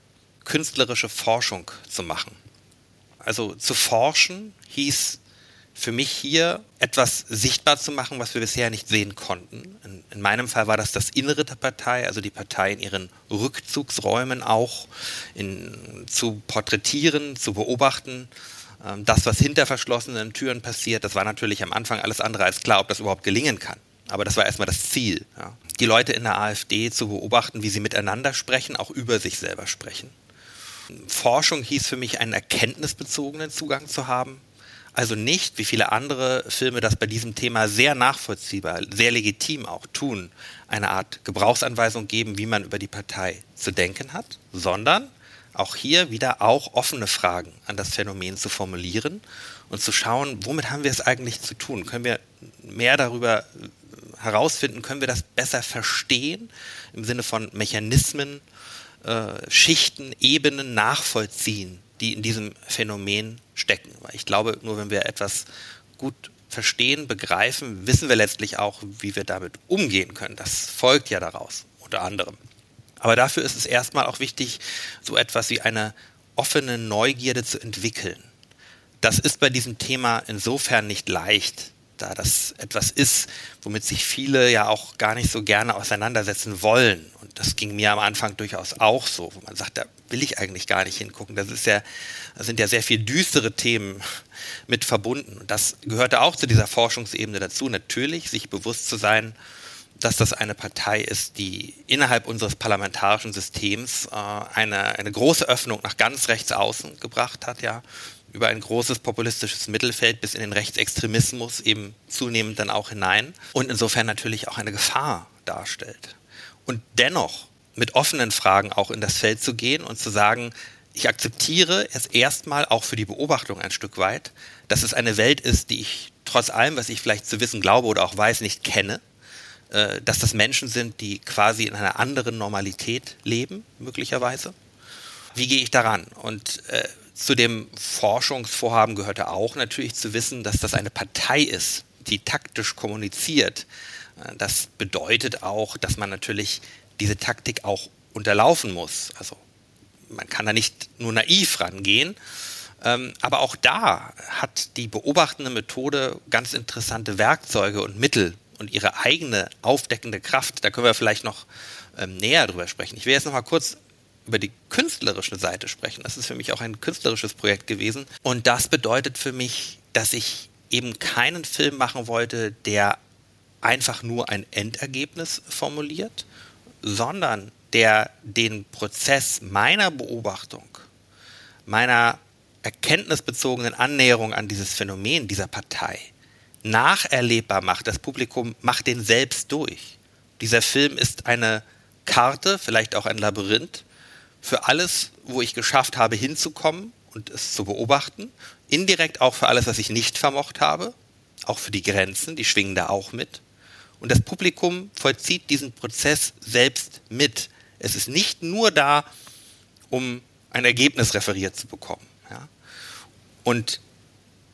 künstlerische Forschung zu machen. Also zu forschen hieß für mich hier etwas sichtbar zu machen, was wir bisher nicht sehen konnten. In, in, meinem Fall war das das Innere der Partei, also die Partei in ihren Rückzugsräumen auch in, zu porträtieren, zu beobachten. Ähm, das, was hinter verschlossenen Türen passiert, das war natürlich am Anfang alles andere als klar, ob das überhaupt gelingen kann. Aber das war erstmal das Ziel. Ja. Die Leute in der AfD zu beobachten, wie sie miteinander sprechen, auch über sich selber sprechen. Forschung hieß für mich, einen erkenntnisbezogenen Zugang zu haben also nicht, wie viele andere Filme das bei diesem Thema sehr nachvollziehbar, sehr legitim auch tun, eine Art Gebrauchsanweisung geben, wie man über die Partei zu denken hat, sondern auch hier wieder auch offene Fragen an das Phänomen zu formulieren und zu schauen, womit haben wir es eigentlich zu tun? Können wir mehr darüber herausfinden? Können wir das besser verstehen im Sinne von Mechanismen, äh, Schichten, Ebenen nachvollziehen, die in diesem Phänomen stecken. Ich glaube, nur wenn wir etwas gut verstehen, begreifen, wissen wir letztlich auch, wie wir damit umgehen können. Das folgt ja daraus, unter anderem. Aber dafür ist es erstmal auch wichtig, so etwas wie eine offene Neugierde zu entwickeln. Das ist bei diesem Thema insofern nicht leicht, da das etwas ist, womit sich viele ja auch gar nicht so gerne auseinandersetzen wollen. Und das ging mir am Anfang durchaus auch so, wo man sagt, da will ich eigentlich gar nicht hingucken. Das ist ja, da sind ja sehr viel düstere Themen mit verbunden. Und das gehörte auch zu dieser Forschungsebene dazu, natürlich sich bewusst zu sein, dass das eine Partei ist, die innerhalb unseres parlamentarischen Systems äh, eine, eine große Öffnung nach ganz rechts außen gebracht hat, ja, über ein großes populistisches Mittelfeld bis in den Rechtsextremismus eben zunehmend dann auch hinein und insofern natürlich auch eine Gefahr darstellt. Und dennoch mit offenen Fragen auch in das Feld zu gehen und zu sagen, ich akzeptiere es erstmal auch für die Beobachtung ein Stück weit, dass es eine Welt ist, die ich trotz allem, was ich vielleicht zu wissen glaube oder auch weiß, nicht kenne, äh, dass das Menschen sind, die quasi in einer anderen Normalität leben, möglicherweise. Wie gehe ich daran? Und äh, zu dem Forschungsvorhaben gehörte auch natürlich zu wissen, dass das eine Partei ist, die taktisch kommuniziert. Äh, das bedeutet auch, dass man natürlich diese Taktik auch unterlaufen muss. Also man kann da nicht nur naiv rangehen. Ähm, aber auch da hat die beobachtende Methode ganz interessante Werkzeuge und Mittel und ihre eigene aufdeckende Kraft. Da können wir vielleicht noch ähm, näher drüber sprechen. Ich will jetzt noch mal kurz über die künstlerische Seite sprechen. Das ist für mich auch ein künstlerisches Projekt gewesen. Und das bedeutet für mich, dass ich eben keinen Film machen wollte, der einfach nur ein Endergebnis formuliert, sondern der den Prozess meiner Beobachtung, meiner erkenntnisbezogenen Annäherung an dieses Phänomen dieser Partei nacherlebbar macht. Das Publikum macht den selbst durch. Dieser Film ist eine Karte, vielleicht auch ein Labyrinth, für alles, wo ich geschafft habe, hinzukommen und es zu beobachten. Indirekt auch für alles, was ich nicht vermocht habe. Auch für die Grenzen, die schwingen da auch mit. Und das Publikum vollzieht diesen Prozess selbst mit. Es ist nicht nur da, um ein Ergebnis referiert zu bekommen. Ja? Und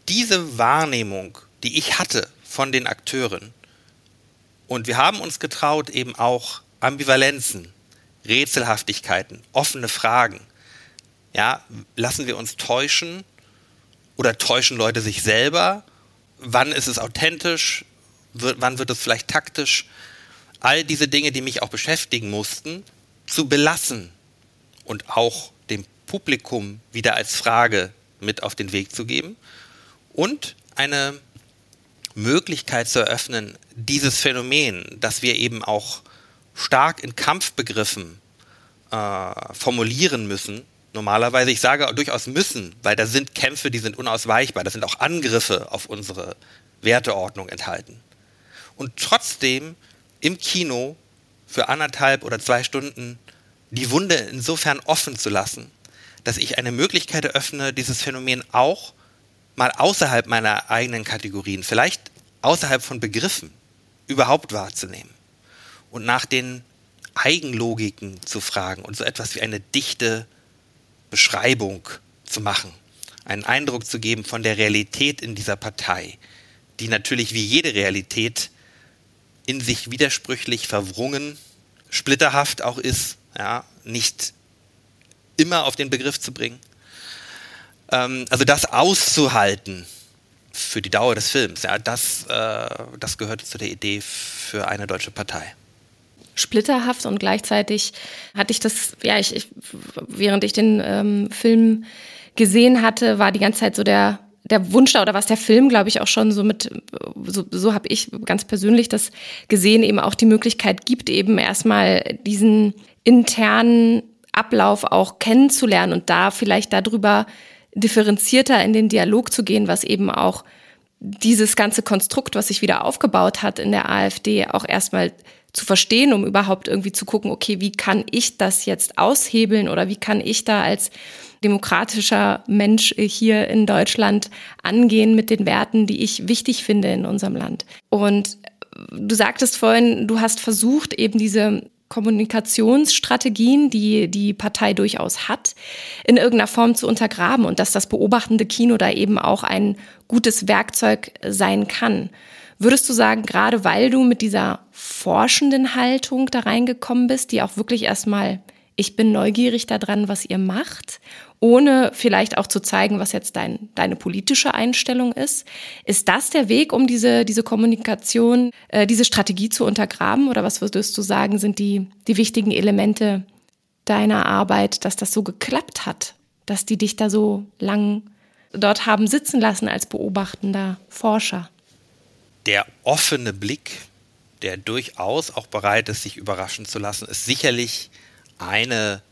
diese Wahrnehmung, die ich hatte von den Akteuren, und wir haben uns getraut, eben auch Ambivalenzen Rätselhaftigkeiten, offene Fragen. Ja, lassen wir uns täuschen oder täuschen Leute sich selber? Wann ist es authentisch? wann wird es vielleicht taktisch? All diese Dinge, die mich auch beschäftigen mussten, zu belassen und auch dem Publikum wieder als Frage mit auf den Weg zu geben und eine Möglichkeit zu eröffnen, dieses Phänomen, das wir eben auch stark in Kampfbegriffen äh, formulieren müssen. Normalerweise, ich sage durchaus müssen, weil da sind Kämpfe, die sind unausweichbar, da sind auch Angriffe auf unsere Werteordnung enthalten. Und trotzdem im Kino für anderthalb oder zwei Stunden die Wunde insofern offen zu lassen, dass ich eine Möglichkeit eröffne, dieses Phänomen auch mal außerhalb meiner eigenen Kategorien, vielleicht außerhalb von Begriffen, überhaupt wahrzunehmen und nach den Eigenlogiken zu fragen und so etwas wie eine dichte Beschreibung zu machen, einen Eindruck zu geben von der Realität in dieser Partei, die natürlich wie jede Realität in sich widersprüchlich, verwrungen, splitterhaft auch ist, ja, nicht immer auf den Begriff zu bringen. Ähm, also das auszuhalten für die Dauer des Films, ja, das, äh, das gehört zu der Idee für eine deutsche Partei splitterhaft und gleichzeitig hatte ich das, ja, ich, ich während ich den ähm, Film gesehen hatte, war die ganze Zeit so der der Wunsch da oder was der Film, glaube ich, auch schon so mit, so, so habe ich ganz persönlich das gesehen, eben auch die Möglichkeit gibt, eben erstmal diesen internen Ablauf auch kennenzulernen und da vielleicht darüber differenzierter in den Dialog zu gehen, was eben auch dieses ganze Konstrukt, was sich wieder aufgebaut hat in der AfD, auch erstmal zu verstehen, um überhaupt irgendwie zu gucken, okay, wie kann ich das jetzt aushebeln oder wie kann ich da als demokratischer Mensch hier in Deutschland angehen mit den Werten, die ich wichtig finde in unserem Land. Und du sagtest vorhin, du hast versucht, eben diese Kommunikationsstrategien, die die Partei durchaus hat, in irgendeiner Form zu untergraben und dass das beobachtende Kino da eben auch ein gutes Werkzeug sein kann. Würdest du sagen, gerade weil du mit dieser forschenden Haltung da reingekommen bist, die auch wirklich erstmal, ich bin neugierig daran, was ihr macht, ohne vielleicht auch zu zeigen, was jetzt dein, deine politische Einstellung ist, ist das der Weg, um diese, diese Kommunikation, äh, diese Strategie zu untergraben? Oder was würdest du sagen, sind die, die wichtigen Elemente deiner Arbeit, dass das so geklappt hat, dass die dich da so lang dort haben sitzen lassen als beobachtender Forscher? Der offene Blick, der durchaus auch bereit ist, sich überraschen zu lassen, ist sicherlich eine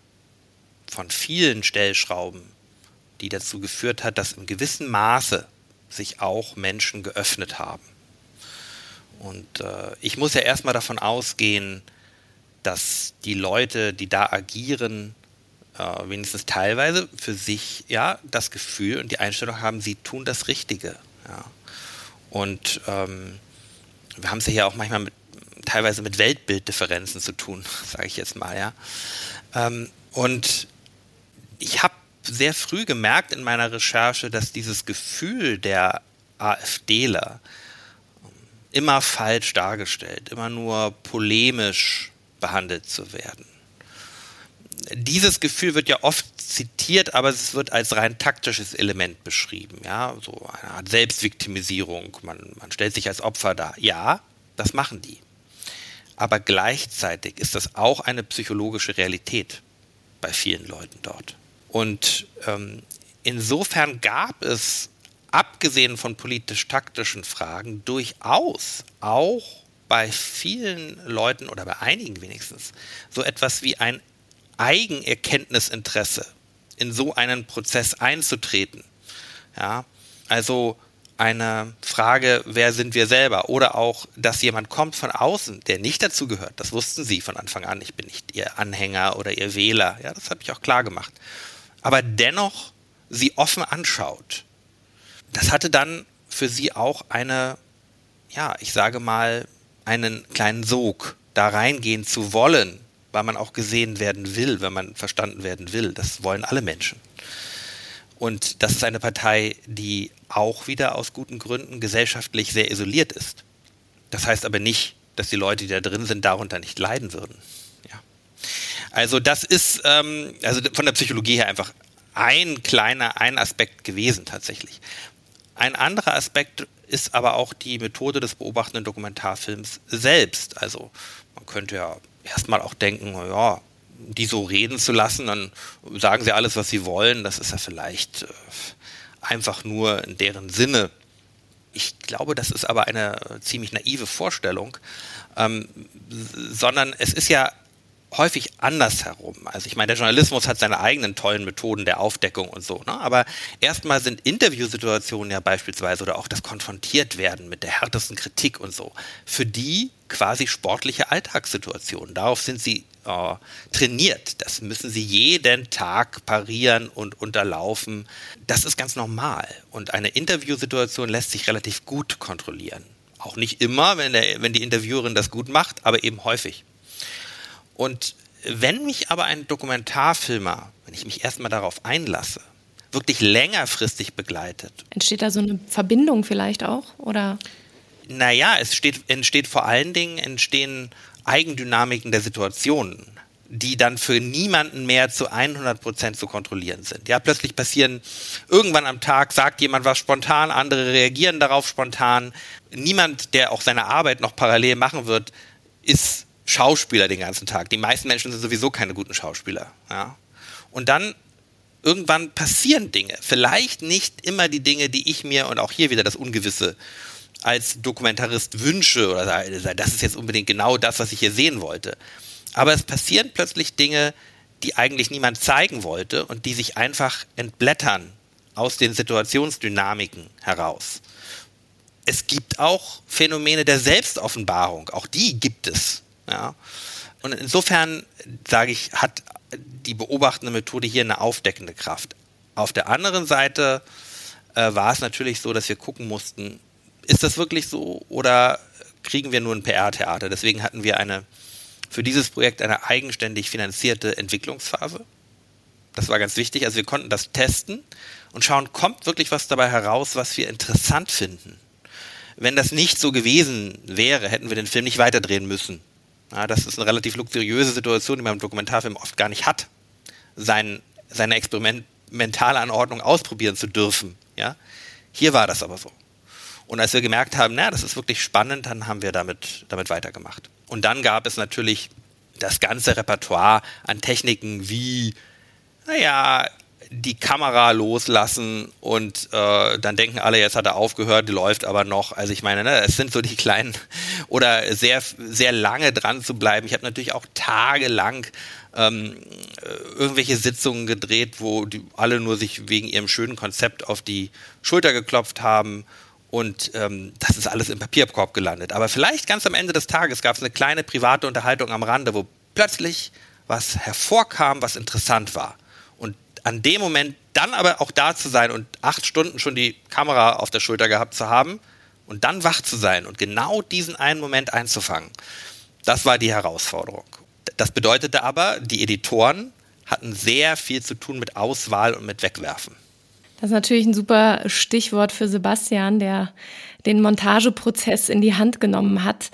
von vielen Stellschrauben, die dazu geführt hat, dass im gewissen Maße sich auch Menschen geöffnet haben. Und äh, ich muss ja erstmal davon ausgehen, dass die Leute, die da agieren, äh, wenigstens teilweise für sich ja das Gefühl und die Einstellung haben, sie tun das Richtige. Ja. Und ähm, wir haben es ja hier auch manchmal mit, teilweise mit Weltbilddifferenzen zu tun, sage ich jetzt mal, ja. Ähm, und ich habe sehr früh gemerkt in meiner Recherche, dass dieses Gefühl der AfDler ähm, immer falsch dargestellt, immer nur polemisch behandelt zu werden dieses Gefühl wird ja oft zitiert, aber es wird als rein taktisches Element beschrieben. Ja, so eine Art Selbstviktimisierung. Man, man stellt sich als Opfer dar. Ja, das machen die. Aber gleichzeitig ist das auch eine psychologische Realität bei vielen Leuten dort. Und ähm, insofern gab es, abgesehen von politisch-taktischen Fragen, durchaus auch bei vielen Leuten oder bei einigen wenigstens so etwas wie ein Eigenerkenntnisinteresse in so einen Prozess einzutreten. Ja, also eine Frage, wer sind wir selber? Oder auch, dass jemand kommt von außen, der nicht dazu gehört. Das wussten Sie von Anfang an. Ich bin nicht Ihr Anhänger oder Ihr Wähler. Ja, das habe ich auch klar gemacht. Aber dennoch Sie offen anschaut. Das hatte dann für Sie auch eine, ja, ich sage mal, einen kleinen Sog, da reingehen zu wollen, weil man auch gesehen werden will, wenn man verstanden werden will. Das wollen alle Menschen. Und das ist eine Partei, die auch wieder aus guten Gründen gesellschaftlich sehr isoliert ist. Das heißt aber nicht, dass die Leute, die da drin sind, darunter nicht leiden würden. Ja. Also das ist ähm, also von der Psychologie her einfach ein kleiner, ein Aspekt gewesen tatsächlich. Ein anderer Aspekt ist aber auch die Methode des beobachtenden Dokumentarfilms selbst. Also man könnte ja erstmal auch denken, ja, die so reden zu lassen, dann sagen sie alles, was sie wollen. Das ist ja vielleicht äh, einfach nur in deren Sinne. Ich glaube, das ist aber eine ziemlich naive Vorstellung, ähm, sondern es ist ja häufig andersherum. Also ich meine, der Journalismus hat seine eigenen tollen Methoden der Aufdeckung und so. Ne? Aber erstmal sind Interviewsituationen ja beispielsweise oder auch das Konfrontiert werden mit der härtesten Kritik und so, für die quasi sportliche Alltagssituationen. Darauf sind sie äh, trainiert. Das müssen sie jeden Tag parieren und unterlaufen. Das ist ganz normal. Und eine Interviewsituation lässt sich relativ gut kontrollieren. Auch nicht immer, wenn, der, wenn die Interviewerin das gut macht, aber eben häufig. Und wenn mich aber ein Dokumentarfilmer, wenn ich mich erstmal darauf einlasse, wirklich längerfristig begleitet. Entsteht da so eine Verbindung vielleicht auch? Oder? Naja, es steht, entsteht vor allen Dingen, entstehen Eigendynamiken der Situationen, die dann für niemanden mehr zu 100 Prozent zu kontrollieren sind. Ja, plötzlich passieren irgendwann am Tag, sagt jemand was spontan, andere reagieren darauf spontan. Niemand, der auch seine Arbeit noch parallel machen wird, ist Schauspieler den ganzen Tag. Die meisten Menschen sind sowieso keine guten Schauspieler. Ja. Und dann irgendwann passieren Dinge. Vielleicht nicht immer die Dinge, die ich mir und auch hier wieder das Ungewisse als Dokumentarist wünsche oder sage, das ist jetzt unbedingt genau das, was ich hier sehen wollte. Aber es passieren plötzlich Dinge, die eigentlich niemand zeigen wollte und die sich einfach entblättern aus den Situationsdynamiken heraus. Es gibt auch Phänomene der Selbstoffenbarung, auch die gibt es. Ja. Und insofern sage ich, hat die beobachtende Methode hier eine aufdeckende Kraft. Auf der anderen Seite äh, war es natürlich so, dass wir gucken mussten, ist das wirklich so oder kriegen wir nur ein PR-Theater? Deswegen hatten wir eine für dieses Projekt eine eigenständig finanzierte Entwicklungsphase. Das war ganz wichtig. Also wir konnten das testen und schauen, kommt wirklich was dabei heraus, was wir interessant finden. Wenn das nicht so gewesen wäre, hätten wir den Film nicht weiterdrehen müssen. Ja, das ist eine relativ luxuriöse Situation, die man im Dokumentarfilm oft gar nicht hat, sein, seine experimentale Anordnung ausprobieren zu dürfen. Ja? Hier war das aber so. Und als wir gemerkt haben, na, das ist wirklich spannend, dann haben wir damit, damit weitergemacht. Und dann gab es natürlich das ganze Repertoire an Techniken wie, naja, die Kamera loslassen und äh, dann denken alle, jetzt hat er aufgehört, läuft aber noch. Also ich meine, ne, es sind so die kleinen oder sehr, sehr lange dran zu bleiben. Ich habe natürlich auch tagelang ähm, irgendwelche Sitzungen gedreht, wo die alle nur sich wegen ihrem schönen Konzept auf die Schulter geklopft haben. Und ähm, das ist alles im Papierkorb gelandet. Aber vielleicht ganz am Ende des Tages gab es eine kleine private Unterhaltung am Rande, wo plötzlich was hervorkam, was interessant war an dem Moment dann aber auch da zu sein und acht Stunden schon die Kamera auf der Schulter gehabt zu haben und dann wach zu sein und genau diesen einen Moment einzufangen, das war die Herausforderung. Das bedeutete aber, die Editoren hatten sehr viel zu tun mit Auswahl und mit Wegwerfen. Das ist natürlich ein super Stichwort für Sebastian, der den Montageprozess in die Hand genommen hat.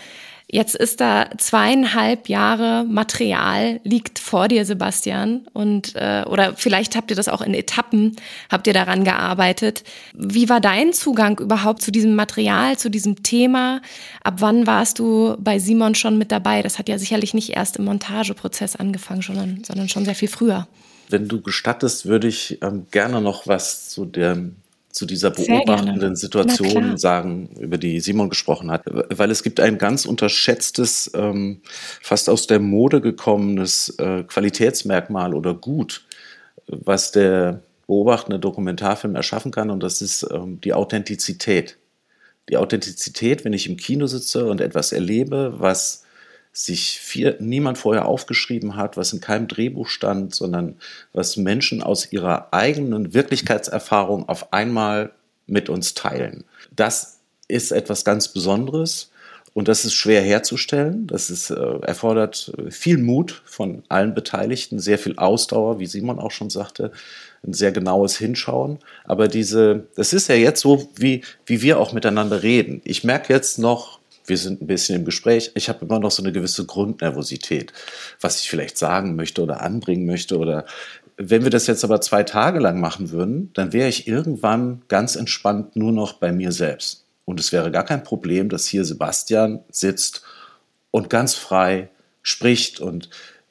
Jetzt ist da zweieinhalb Jahre Material liegt vor dir, Sebastian, und äh, oder vielleicht habt ihr das auch in Etappen, habt ihr daran gearbeitet. Wie war dein Zugang überhaupt zu diesem Material, zu diesem Thema? Ab wann warst du bei Simon schon mit dabei? Das hat ja sicherlich nicht erst im Montageprozess angefangen, sondern, sondern schon sehr viel früher. Wenn du gestattest, würde ich ähm, gerne noch was zu dem zu dieser beobachtenden Situation sagen, über die Simon gesprochen hat, weil es gibt ein ganz unterschätztes, ähm, fast aus der Mode gekommenes äh, Qualitätsmerkmal oder Gut, was der beobachtende Dokumentarfilm erschaffen kann, und das ist ähm, die Authentizität. Die Authentizität, wenn ich im Kino sitze und etwas erlebe, was sich viel, niemand vorher aufgeschrieben hat, was in keinem Drehbuch stand, sondern was Menschen aus ihrer eigenen Wirklichkeitserfahrung auf einmal mit uns teilen. Das ist etwas ganz Besonderes und das ist schwer herzustellen. Das ist, äh, erfordert viel Mut von allen Beteiligten, sehr viel Ausdauer, wie Simon auch schon sagte, ein sehr genaues Hinschauen. Aber diese, das ist ja jetzt so, wie, wie wir auch miteinander reden. Ich merke jetzt noch, wir sind ein bisschen im Gespräch. Ich habe immer noch so eine gewisse Grundnervosität, was ich vielleicht sagen möchte oder anbringen möchte. Oder wenn wir das jetzt aber zwei Tage lang machen würden, dann wäre ich irgendwann ganz entspannt nur noch bei mir selbst. Und es wäre gar kein Problem, dass hier Sebastian sitzt und ganz frei spricht. Und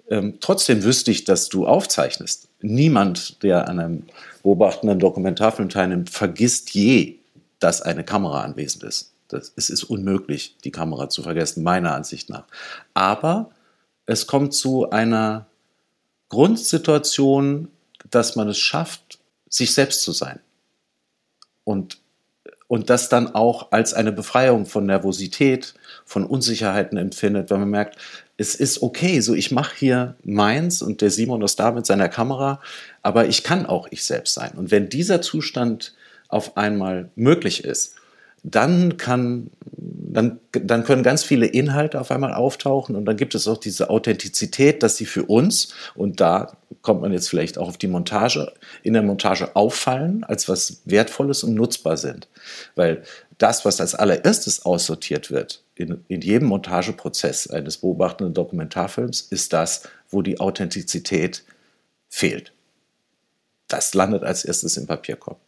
ähm, trotzdem wüsste ich, dass du aufzeichnest. Niemand, der an einem beobachtenden Dokumentarfilm teilnimmt, vergisst je, dass eine Kamera anwesend ist. Das, es ist unmöglich, die Kamera zu vergessen, meiner Ansicht nach. Aber es kommt zu einer Grundsituation, dass man es schafft, sich selbst zu sein. Und, und das dann auch als eine Befreiung von Nervosität, von Unsicherheiten empfindet, wenn man merkt, es ist okay, so ich mache hier meins und der Simon ist da mit seiner Kamera, aber ich kann auch ich selbst sein. Und wenn dieser Zustand auf einmal möglich ist, dann kann, dann, dann können ganz viele Inhalte auf einmal auftauchen und dann gibt es auch diese Authentizität, dass sie für uns, und da kommt man jetzt vielleicht auch auf die Montage, in der Montage auffallen, als was Wertvolles und nutzbar sind. Weil das, was als allererstes aussortiert wird, in, in jedem Montageprozess eines beobachtenden Dokumentarfilms, ist das, wo die Authentizität fehlt. Das landet als erstes im Papierkorb.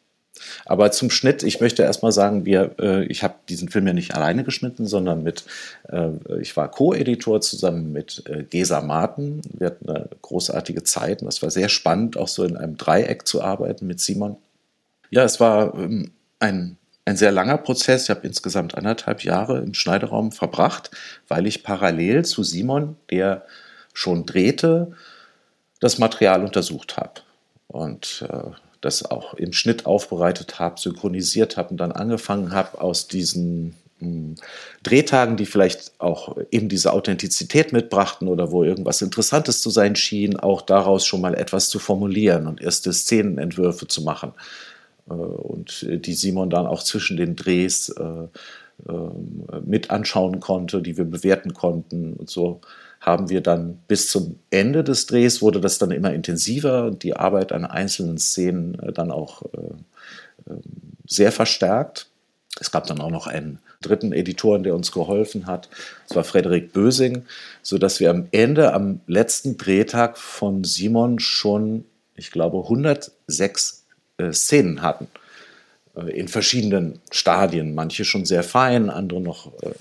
Aber zum Schnitt, ich möchte erstmal sagen, wir, äh, ich habe diesen Film ja nicht alleine geschnitten, sondern mit, äh, ich war Co-Editor zusammen mit äh, Gesa Marten. Wir hatten eine großartige Zeit und es war sehr spannend, auch so in einem Dreieck zu arbeiten mit Simon. Ja, es war ähm, ein, ein sehr langer Prozess. Ich habe insgesamt anderthalb Jahre im Schneideraum verbracht, weil ich parallel zu Simon, der schon drehte, das Material untersucht habe. Und äh, das auch im Schnitt aufbereitet habe, synchronisiert habe und dann angefangen habe, aus diesen hm, Drehtagen, die vielleicht auch eben diese Authentizität mitbrachten oder wo irgendwas Interessantes zu sein schien, auch daraus schon mal etwas zu formulieren und erste Szenenentwürfe zu machen. Äh, und die Simon dann auch zwischen den Drehs äh, ähm, mit anschauen konnte, die wir bewerten konnten und so haben wir dann bis zum Ende des Drehs wurde das dann immer intensiver und die Arbeit an einzelnen Szenen äh, dann auch äh, ähm, sehr verstärkt. Es gab dann auch noch einen dritten Editoren, der uns geholfen hat. Das war Frederik Bösing, sodass wir am Ende, am letzten Drehtag von Simon schon, ich glaube, 106 äh, Szenen hatten. Äh, in verschiedenen Stadien. Manche schon sehr fein, andere noch äh,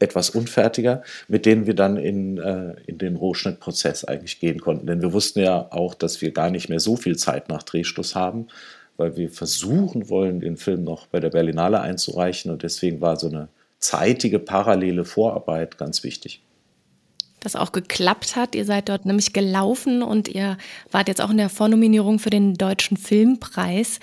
etwas unfertiger, mit denen wir dann in, äh, in den Rohschnittprozess eigentlich gehen konnten. Denn wir wussten ja auch, dass wir gar nicht mehr so viel Zeit nach Drehschluss haben, weil wir versuchen wollen, den Film noch bei der Berlinale einzureichen. Und deswegen war so eine zeitige, parallele Vorarbeit ganz wichtig das auch geklappt hat. Ihr seid dort nämlich gelaufen und ihr wart jetzt auch in der Vornominierung für den Deutschen Filmpreis.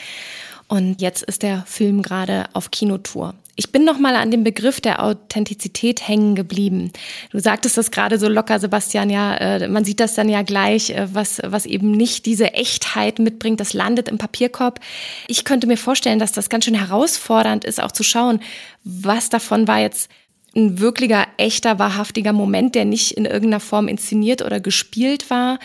Und jetzt ist der Film gerade auf Kinotour. Ich bin noch mal an dem Begriff der Authentizität hängen geblieben. Du sagtest das gerade so locker, Sebastian. Ja, äh, man sieht das dann ja gleich, äh, was was eben nicht diese Echtheit mitbringt. Das landet im Papierkorb. Ich könnte mir vorstellen, dass das ganz schön herausfordernd ist, auch zu schauen, was davon war jetzt ein wirklicher, echter, wahrhaftiger Moment, der nicht in irgendeiner Form inszeniert oder gespielt war.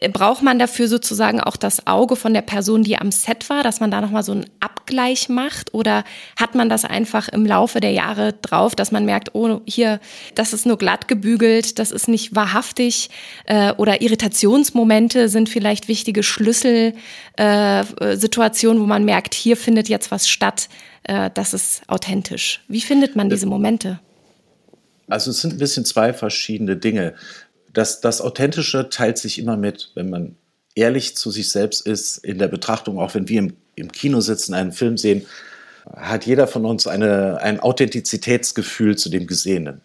Äh, braucht man dafür sozusagen auch das Auge von der Person, die am Set war, dass man da nochmal so einen Abgleich macht? Oder hat man das einfach im Laufe der Jahre drauf, dass man merkt, oh, hier, das ist nur glatt gebügelt, das ist nicht wahrhaftig äh, oder Irritationsmomente sind vielleicht wichtige Schlüsselsituationen, äh, wo man merkt, hier findet jetzt was statt, äh, das ist authentisch. Wie findet man diese Momente? Also es sind ein bisschen zwei verschiedene Dinge. Das, das Authentische teilt sich immer mit, wenn man ehrlich zu sich selbst ist in der Betrachtung, auch wenn wir im, im Kino sitzen, einen Film sehen, hat jeder von uns eine, ein Authentizitätsgefühl zu dem Gesehenen.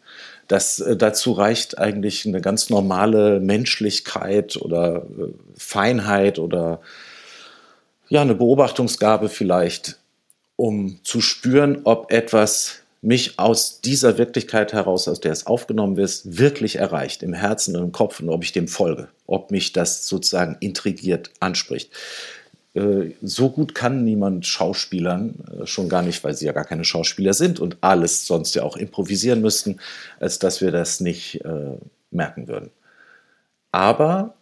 Das, äh, dazu reicht eigentlich eine ganz normale Menschlichkeit oder äh, Feinheit oder ja, eine Beobachtungsgabe vielleicht, um zu spüren, ob etwas mich aus dieser Wirklichkeit heraus, aus der es aufgenommen ist, wirklich erreicht, im Herzen und im Kopf und ob ich dem folge, ob mich das sozusagen intrigiert, anspricht. Äh, so gut kann niemand Schauspielern, äh, schon gar nicht, weil sie ja gar keine Schauspieler sind und alles sonst ja auch improvisieren müssten, als dass wir das nicht äh, merken würden. Aber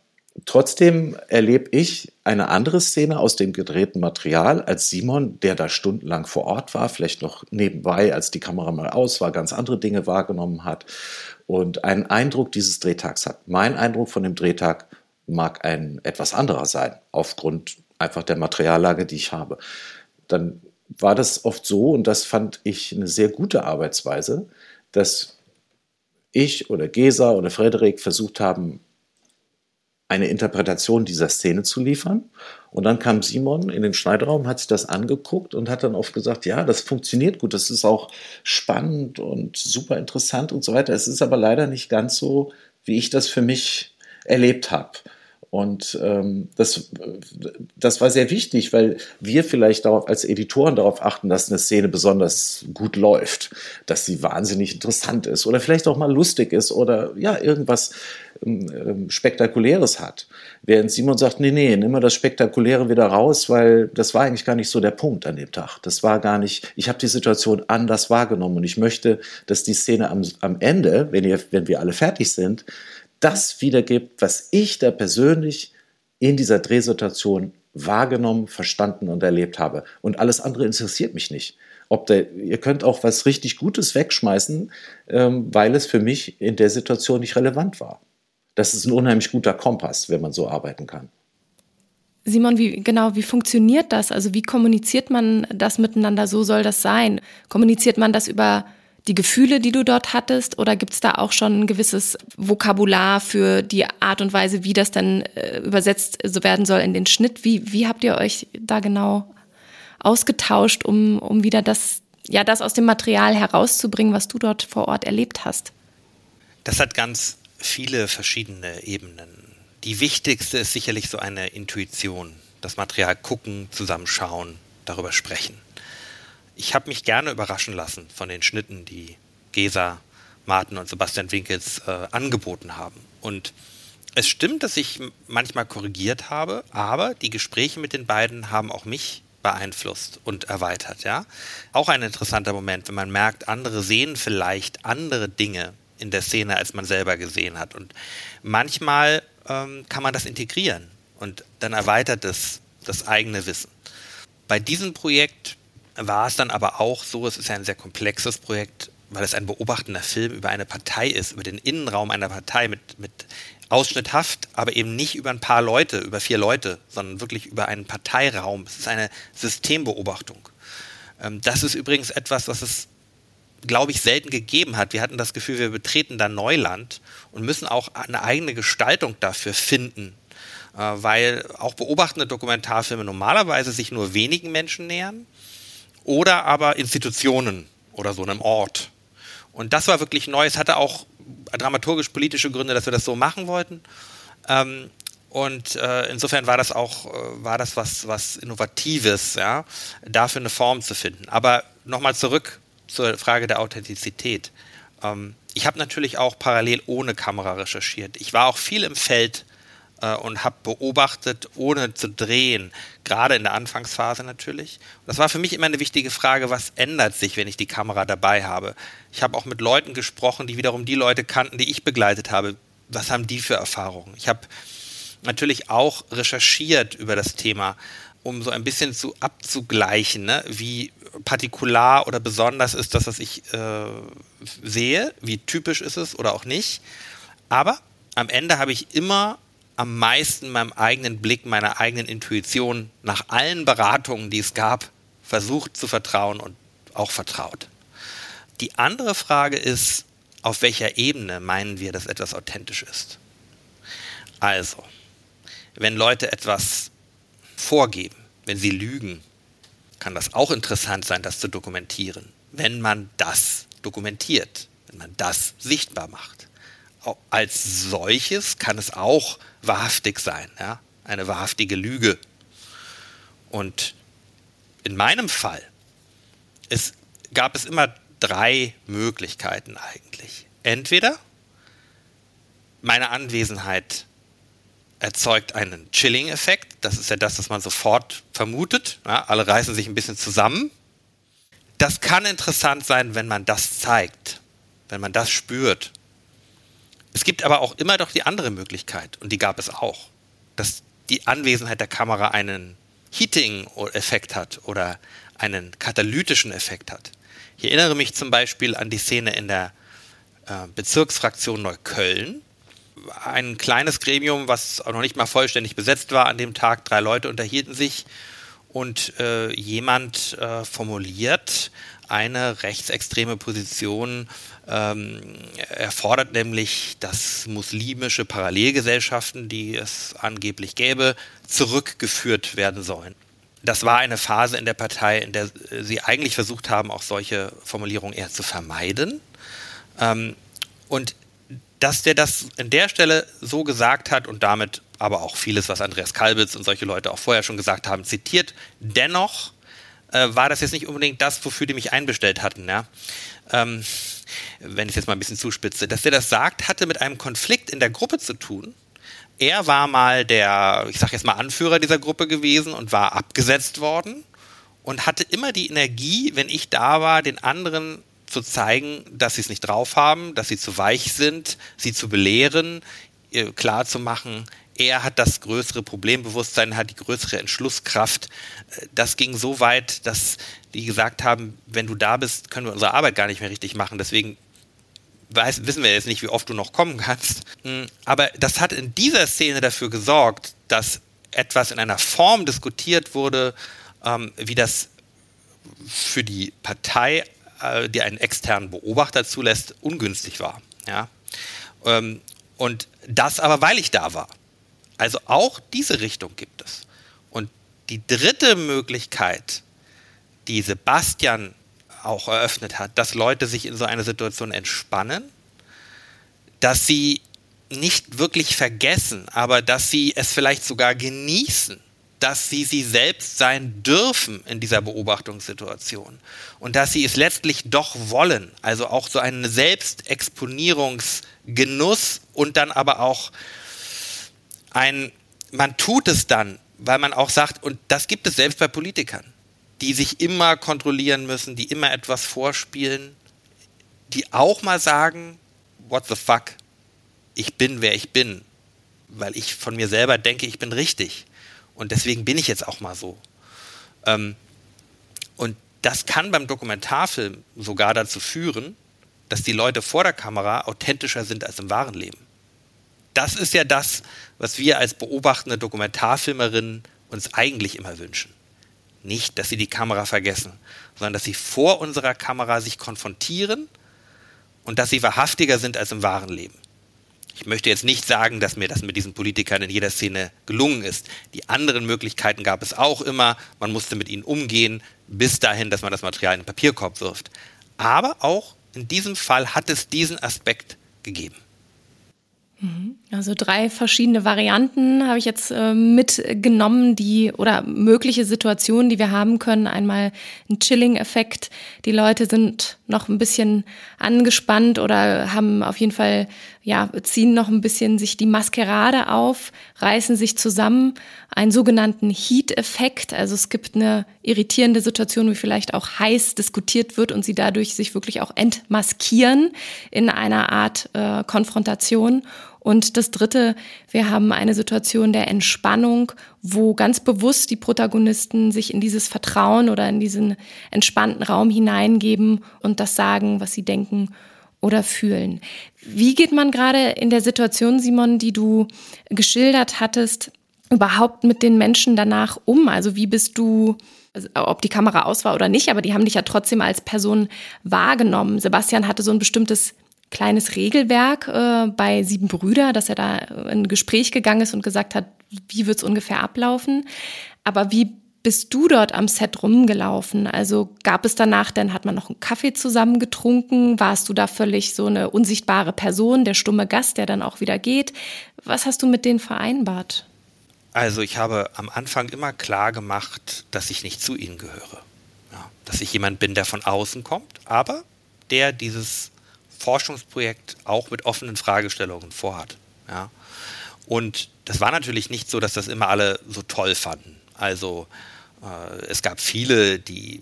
Trotzdem erlebe ich eine andere Szene aus dem gedrehten Material als Simon, der da stundenlang vor Ort war, vielleicht noch nebenbei, als die Kamera mal aus war, ganz andere Dinge wahrgenommen hat und einen Eindruck dieses Drehtags hat. Mein Eindruck von dem Drehtag mag ein etwas anderer sein, aufgrund einfach der Materiallage, die ich habe. Dann war das oft so, und das fand ich eine sehr gute Arbeitsweise, dass ich oder Gesa oder Frederik versucht haben, eine Interpretation dieser Szene zu liefern. Und dann kam Simon in den Schneideraum, hat sich das angeguckt und hat dann oft gesagt, ja, das funktioniert gut, das ist auch spannend und super interessant und so weiter. Es ist aber leider nicht ganz so, wie ich das für mich erlebt habe. Und ähm, das, das war sehr wichtig, weil wir vielleicht darauf, als Editoren darauf achten, dass eine Szene besonders gut läuft, dass sie wahnsinnig interessant ist oder vielleicht auch mal lustig ist oder ja, irgendwas ähm, ähm Spektakuläres hat. Während Simon sagt, nee, nee, nimm mal das Spektakuläre wieder raus, weil das war eigentlich gar nicht so der Punkt an dem Tag. Das war gar nicht, ich habe die Situation anders wahrgenommen und ich möchte, dass die Szene am, am Ende, wenn, ihr, wenn wir alle fertig sind, das wiedergibt, was ich da persönlich in dieser Drehsituation wahrgenommen, verstanden und erlebt habe. Und alles andere interessiert mich nicht. Ob der, ihr könnt auch was richtig Gutes wegschmeißen, ähm, weil es für mich in der Situation nicht relevant war. Das ist ein unheimlich guter Kompass, wenn man so arbeiten kann. Simon, wie genau, wie funktioniert das? Also wie kommuniziert man das miteinander? So soll das sein. Kommuniziert man das über die Gefühle, die du dort hattest? Oder gibt es da auch schon ein gewisses Vokabular für die Art und Weise, wie das dann äh, übersetzt so werden soll in den Schnitt? Wie, wie habt ihr euch da genau ausgetauscht, um, um wieder das, ja, das aus dem Material herauszubringen, was du dort vor Ort erlebt hast? Das hat ganz viele verschiedene Ebenen. Die wichtigste ist sicherlich so eine Intuition. Das Material gucken, zusammenschauen, darüber sprechen ich habe mich gerne überraschen lassen von den Schnitten, die Gesa, Martin und Sebastian Winkels äh, angeboten haben. Und es stimmt, dass ich manchmal korrigiert habe, aber die Gespräche mit den beiden haben auch mich beeinflusst und erweitert, ja. Auch ein interessanter Moment, wenn man merkt, andere sehen vielleicht andere Dinge in der Szene, als man selber gesehen hat. Und manchmal ähm, kann man das integrieren und dann erweitert es das eigene Wissen. Bei diesem Projekt war es dann aber auch so, es ist ja ein sehr komplexes Projekt, weil es ein beobachtender Film über eine Partei ist, über den Innenraum einer Partei mit, mit ausschnitthaft, aber eben nicht über ein paar Leute, über vier Leute, sondern wirklich über einen Parteiraum. Es ist eine Systembeobachtung. Ähm, das ist übrigens etwas, was es, glaube ich, selten gegeben hat. Wir hatten das Gefühl, wir betreten da Neuland und müssen auch eine eigene Gestaltung dafür finden, äh, weil auch beobachtende Dokumentarfilme normalerweise sich nur wenigen Menschen nähern oder aber Institutionen oder so einem Ort. Und das war wirklich neu. Es hatte auch dramaturgisch-politische Gründe, dass wir das so machen wollten. Ähm, und äh, insofern war das auch äh, war das was, was Innovatives, ja, dafür eine Form zu finden. Aber nochmal zurück zur Frage der Authentizität. Ähm, ich habe natürlich auch parallel ohne Kamera recherchiert. Ich war auch viel im Feld äh, und habe beobachtet, ohne zu drehen, gerade in der Anfangsphase natürlich. Und das war für mich immer eine wichtige Frage, was ändert sich, wenn ich die Kamera dabei habe. Ich habe auch mit Leuten gesprochen, die wiederum die Leute kannten, die ich begleitet habe. Was haben die für Erfahrungen? Ich habe natürlich auch recherchiert über das Thema, um so ein bisschen zu abzugleichen, ne? wie partikular oder besonders ist das, was ich äh, sehe, wie typisch ist es oder auch nicht. Aber am Ende habe ich immer am meisten meinem eigenen Blick, meiner eigenen Intuition nach allen Beratungen, die es gab, versucht zu vertrauen und auch vertraut. Die andere Frage ist, auf welcher Ebene meinen wir, dass etwas authentisch ist? Also, wenn Leute etwas vorgeben, wenn sie lügen, kann das auch interessant sein, das zu dokumentieren, wenn man das dokumentiert, wenn man das sichtbar macht. Als solches kann es auch wahrhaftig sein, ja? eine wahrhaftige Lüge. Und in meinem Fall es gab es immer drei Möglichkeiten eigentlich. Entweder meine Anwesenheit erzeugt einen Chilling-Effekt. Das ist ja das, was man sofort vermutet. Ja, alle reißen sich ein bisschen zusammen. Das kann interessant sein, wenn man das zeigt, wenn man das spürt. Es gibt aber auch immer doch die andere Möglichkeit, und die gab es auch, dass die Anwesenheit der Kamera einen Heating-Effekt hat oder einen katalytischen Effekt hat. Ich erinnere mich zum Beispiel an die Szene in der äh, Bezirksfraktion Neukölln. Ein kleines Gremium, was auch noch nicht mal vollständig besetzt war an dem Tag, drei Leute unterhielten sich und äh, jemand äh, formuliert eine rechtsextreme Position ähm, er fordert nämlich, dass muslimische Parallelgesellschaften, die es angeblich gäbe, zurückgeführt werden sollen. Das war eine Phase in der Partei, in der sie eigentlich versucht haben, auch solche Formulierungen eher zu vermeiden. Ähm, und dass der das an der Stelle so gesagt hat und damit aber auch vieles, was Andreas Kalbitz und solche Leute auch vorher schon gesagt haben, zitiert. Dennoch äh, war das jetzt nicht unbedingt das, wofür die mich einbestellt hatten. Ja? Ähm, wenn ich jetzt mal ein bisschen zuspitze. Dass der das sagt, hatte mit einem Konflikt in der Gruppe zu tun. Er war mal der, ich sag jetzt mal Anführer dieser Gruppe gewesen und war abgesetzt worden und hatte immer die Energie, wenn ich da war, den anderen zu zeigen, dass sie es nicht drauf haben, dass sie zu weich sind, sie zu belehren, klar zu machen, er hat das größere Problembewusstsein, hat die größere Entschlusskraft. Das ging so weit, dass die gesagt haben, wenn du da bist, können wir unsere Arbeit gar nicht mehr richtig machen. Deswegen weiß, wissen wir jetzt nicht, wie oft du noch kommen kannst. Hm, aber das hat in dieser Szene dafür gesorgt, dass etwas in einer Form diskutiert wurde, ähm, wie das für die Partei, äh, die einen externen Beobachter zulässt, ungünstig war. Ja? Ähm, und das aber, weil ich da war. Also auch diese Richtung gibt es. Und die dritte Möglichkeit, die Sebastian auch eröffnet hat, dass Leute sich in so einer Situation entspannen, dass sie nicht wirklich vergessen, aber dass sie es vielleicht sogar genießen, dass sie sie selbst sein dürfen in dieser Beobachtungssituation und dass sie es letztlich doch wollen, also auch so einen Selbstexponierungsgenuss und dann aber auch ein, man tut es dann, weil man auch sagt, und das gibt es selbst bei Politikern, die sich immer kontrollieren müssen, die immer etwas vorspielen, die auch mal sagen, what the fuck, ich bin, wer ich bin, weil ich von mir selber denke, ich bin richtig. Und deswegen bin ich jetzt auch mal so. Ähm, und das kann beim Dokumentarfilm sogar dazu führen, dass die Leute vor der Kamera authentischer sind als im wahren Leben. Das ist ja das, was wir als beobachtende Dokumentarfilmerinnen uns eigentlich immer wünschen. Nicht, dass sie die Kamera vergessen, sondern dass sie vor unserer Kamera sich konfrontieren und dass sie wahrhaftiger sind als im wahren Leben. Ich möchte jetzt nicht sagen, dass mir das mit diesen Politikern in jeder Szene gelungen ist. Die anderen Möglichkeiten gab es auch immer. Man musste mit ihnen umgehen, bis dahin, dass man das Material in den Papierkorb wirft. Aber auch in diesem Fall hat es diesen Aspekt gegeben. Mhm. Also drei verschiedene Varianten habe ich jetzt äh, mitgenommen, die oder mögliche Situationen, die wir haben können. Einmal ein Chilling-Effekt. Die Leute sind noch ein bisschen angespannt oder haben auf jeden Fall, ja, ziehen noch ein bisschen sich die Maskerade auf, reißen sich zusammen. Einen sogenannten Heat-Effekt. Also es gibt eine irritierende Situation, wie vielleicht auch heiß diskutiert wird und sie dadurch sich wirklich auch entmaskieren in einer Art äh, Konfrontation. Und das Dritte, wir haben eine Situation der Entspannung, wo ganz bewusst die Protagonisten sich in dieses Vertrauen oder in diesen entspannten Raum hineingeben und das sagen, was sie denken oder fühlen. Wie geht man gerade in der Situation, Simon, die du geschildert hattest, überhaupt mit den Menschen danach um? Also wie bist du also, ob die Kamera aus war oder nicht, aber die haben dich ja trotzdem als Person wahrgenommen. Sebastian hatte so ein bestimmtes kleines Regelwerk äh, bei Sieben Brüder, dass er da in ein Gespräch gegangen ist und gesagt hat, wie wird's ungefähr ablaufen. Aber wie bist du dort am Set rumgelaufen? Also gab es danach, dann hat man noch einen Kaffee zusammen getrunken? Warst du da völlig so eine unsichtbare Person, der stumme Gast, der dann auch wieder geht? Was hast du mit denen vereinbart? Also ich habe am Anfang immer klar gemacht, dass ich nicht zu ihnen gehöre. Ja, dass ich jemand bin, der von außen kommt, aber der dieses Forschungsprojekt auch mit offenen Fragestellungen vorhat. Ja. Und das war natürlich nicht so, dass das immer alle so toll fanden. Also äh, es gab viele, die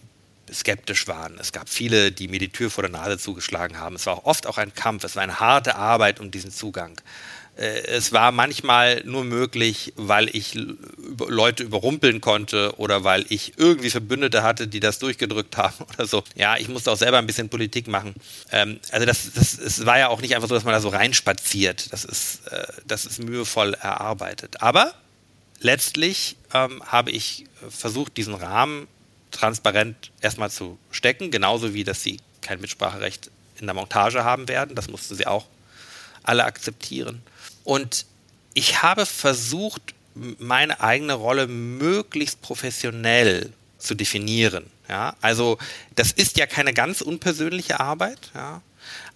skeptisch waren. Es gab viele, die mir die Tür vor der Nase zugeschlagen haben. Es war oft auch ein Kampf. Es war eine harte Arbeit um diesen Zugang. Äh, es war manchmal nur möglich, weil ich Leute überrumpeln konnte oder weil ich irgendwie Verbündete hatte, die das durchgedrückt haben oder so. Ja, ich musste auch selber ein bisschen Politik machen. Ähm, also das, das, es war ja auch nicht einfach so, dass man da so reinspaziert. Das ist, äh, das ist mühevoll erarbeitet. Aber letztlich ähm, habe ich versucht, diesen Rahmen transparent erstmal zu stecken, genauso wie, dass sie kein Mitspracherecht in der Montage haben werden. Das mussten sie auch alle akzeptieren. Und ich habe versucht, meine eigene Rolle möglichst professionell zu definieren. Ja, also das ist ja keine ganz unpersönliche Arbeit, ja,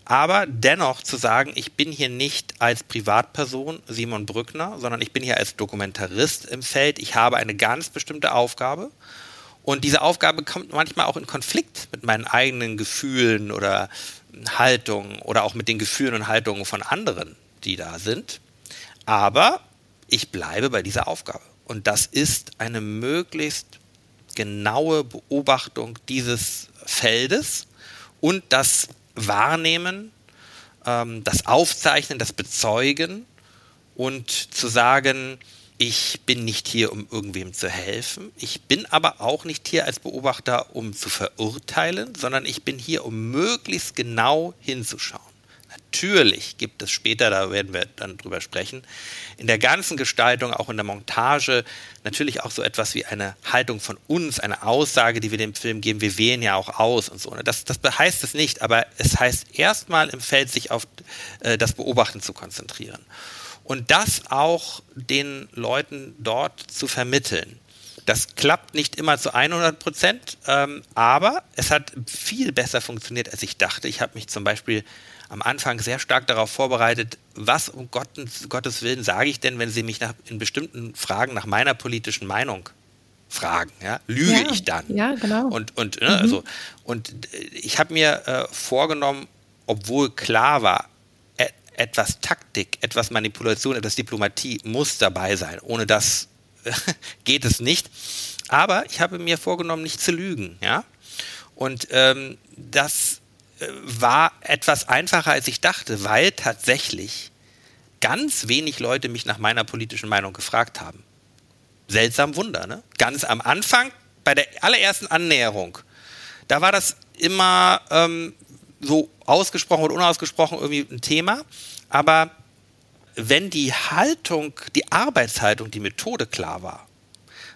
aber dennoch zu sagen, ich bin hier nicht als Privatperson Simon Brückner, sondern ich bin hier als Dokumentarist im Feld. Ich habe eine ganz bestimmte Aufgabe. Und diese Aufgabe kommt manchmal auch in Konflikt mit meinen eigenen Gefühlen oder Haltungen oder auch mit den Gefühlen und Haltungen von anderen, die da sind. Aber ich bleibe bei dieser Aufgabe. Und das ist eine möglichst genaue Beobachtung dieses Feldes und das Wahrnehmen, ähm, das Aufzeichnen, das Bezeugen und zu sagen, ich bin nicht hier, um irgendwem zu helfen. Ich bin aber auch nicht hier als Beobachter, um zu verurteilen, sondern ich bin hier, um möglichst genau hinzuschauen. Natürlich gibt es später, da werden wir dann drüber sprechen, in der ganzen Gestaltung, auch in der Montage, natürlich auch so etwas wie eine Haltung von uns, eine Aussage, die wir dem Film geben. Wir wählen ja auch aus und so. Ne? Das, das heißt es nicht, aber es heißt erstmal im Feld, sich auf äh, das Beobachten zu konzentrieren. Und das auch den Leuten dort zu vermitteln. Das klappt nicht immer zu 100 Prozent, ähm, aber es hat viel besser funktioniert, als ich dachte. Ich habe mich zum Beispiel am Anfang sehr stark darauf vorbereitet, was um Gottes, Gottes Willen sage ich denn, wenn Sie mich nach, in bestimmten Fragen nach meiner politischen Meinung fragen. Ja? Lüge ja, ich dann? Ja, genau. Und, und, ne, mhm. also, und ich habe mir äh, vorgenommen, obwohl klar war, e etwas Taktik, etwas Manipulation, etwas Diplomatie muss dabei sein. Ohne das geht es nicht. Aber ich habe mir vorgenommen, nicht zu lügen. Ja? Und ähm, das war etwas einfacher, als ich dachte, weil tatsächlich ganz wenig Leute mich nach meiner politischen Meinung gefragt haben. Seltsam Wunder, ne? Ganz am Anfang, bei der allerersten Annäherung, da war das immer ähm, so ausgesprochen oder unausgesprochen irgendwie ein Thema. Aber wenn die Haltung, die Arbeitshaltung, die Methode klar war,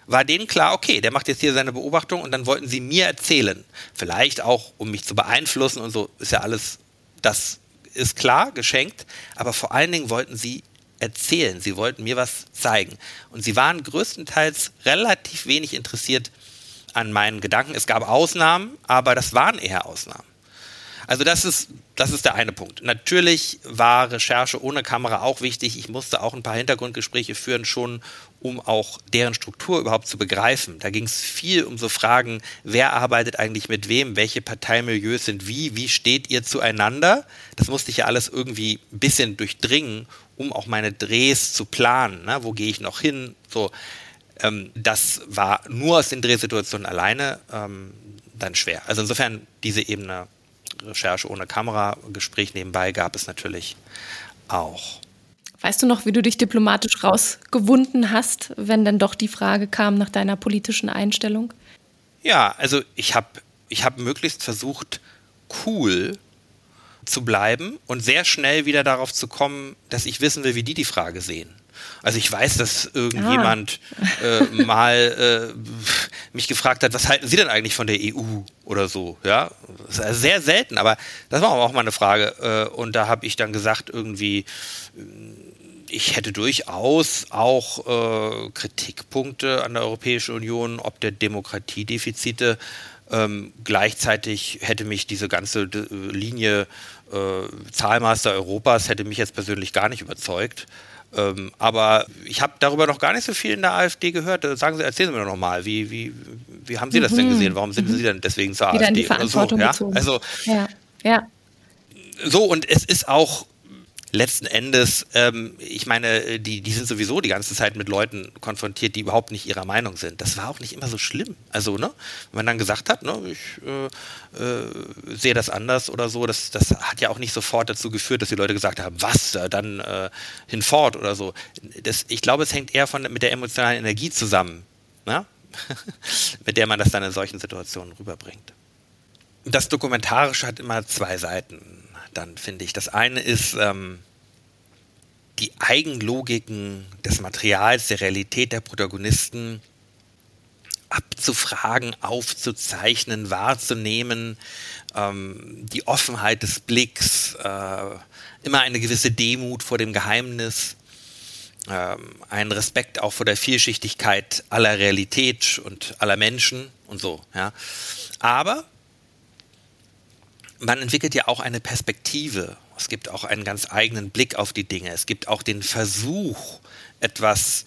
war denen klar, okay, der macht jetzt hier seine Beobachtung und dann wollten sie mir erzählen. Vielleicht auch, um mich zu beeinflussen und so, ist ja alles, das ist klar, geschenkt, aber vor allen Dingen wollten sie erzählen, sie wollten mir was zeigen. Und sie waren größtenteils relativ wenig interessiert an meinen Gedanken. Es gab Ausnahmen, aber das waren eher Ausnahmen. Also das ist, das ist der eine Punkt. Natürlich war Recherche ohne Kamera auch wichtig. Ich musste auch ein paar Hintergrundgespräche führen, schon um auch deren Struktur überhaupt zu begreifen. Da ging es viel um so Fragen, wer arbeitet eigentlich mit wem, welche Parteimilieus sind wie, wie steht ihr zueinander. Das musste ich ja alles irgendwie ein bisschen durchdringen, um auch meine Drehs zu planen. Ne? Wo gehe ich noch hin? So, ähm, das war nur aus den Drehsituationen alleine ähm, dann schwer. Also insofern diese Ebene Recherche ohne Kamera, Gespräch nebenbei gab es natürlich auch. Weißt du noch, wie du dich diplomatisch rausgewunden hast, wenn dann doch die Frage kam nach deiner politischen Einstellung? Ja, also ich habe ich hab möglichst versucht, cool zu bleiben und sehr schnell wieder darauf zu kommen, dass ich wissen will, wie die die Frage sehen. Also ich weiß, dass irgendjemand ah. äh, mal äh, mich gefragt hat, was halten Sie denn eigentlich von der EU oder so, ja? Das ist sehr selten, aber das war auch mal eine Frage. Äh, und da habe ich dann gesagt, irgendwie, ich hätte durchaus auch äh, Kritikpunkte an der Europäischen Union, ob der Demokratiedefizite. Ähm, gleichzeitig hätte mich diese ganze äh, Linie äh, Zahlmaster Europas hätte mich jetzt persönlich gar nicht überzeugt. Ähm, aber ich habe darüber noch gar nicht so viel in der AfD gehört. Äh, sagen Sie, erzählen Sie mir doch mal, wie, wie, wie haben Sie das denn mhm. gesehen? Warum sind mhm. Sie denn deswegen zur Wieder AfD? In die Verantwortung so, ja? Also, ja. ja. So, und es ist auch letzten Endes, ähm, ich meine, die, die sind sowieso die ganze Zeit mit Leuten konfrontiert, die überhaupt nicht ihrer Meinung sind. Das war auch nicht immer so schlimm. Also, ne, wenn man dann gesagt hat, ne, ich äh, äh, sehe das anders oder so, das, das hat ja auch nicht sofort dazu geführt, dass die Leute gesagt haben, was, äh, dann äh, hinfort oder so. Das, ich glaube, es hängt eher von, mit der emotionalen Energie zusammen, ne? mit der man das dann in solchen Situationen rüberbringt. Das Dokumentarische hat immer zwei Seiten dann, finde ich. Das eine ist ähm, die Eigenlogiken des Materials, der Realität der Protagonisten abzufragen, aufzuzeichnen, wahrzunehmen, ähm, die Offenheit des Blicks, äh, immer eine gewisse Demut vor dem Geheimnis, ähm, einen Respekt auch vor der Vielschichtigkeit aller Realität und aller Menschen und so. Ja. Aber man entwickelt ja auch eine Perspektive. Es gibt auch einen ganz eigenen Blick auf die Dinge. Es gibt auch den Versuch, etwas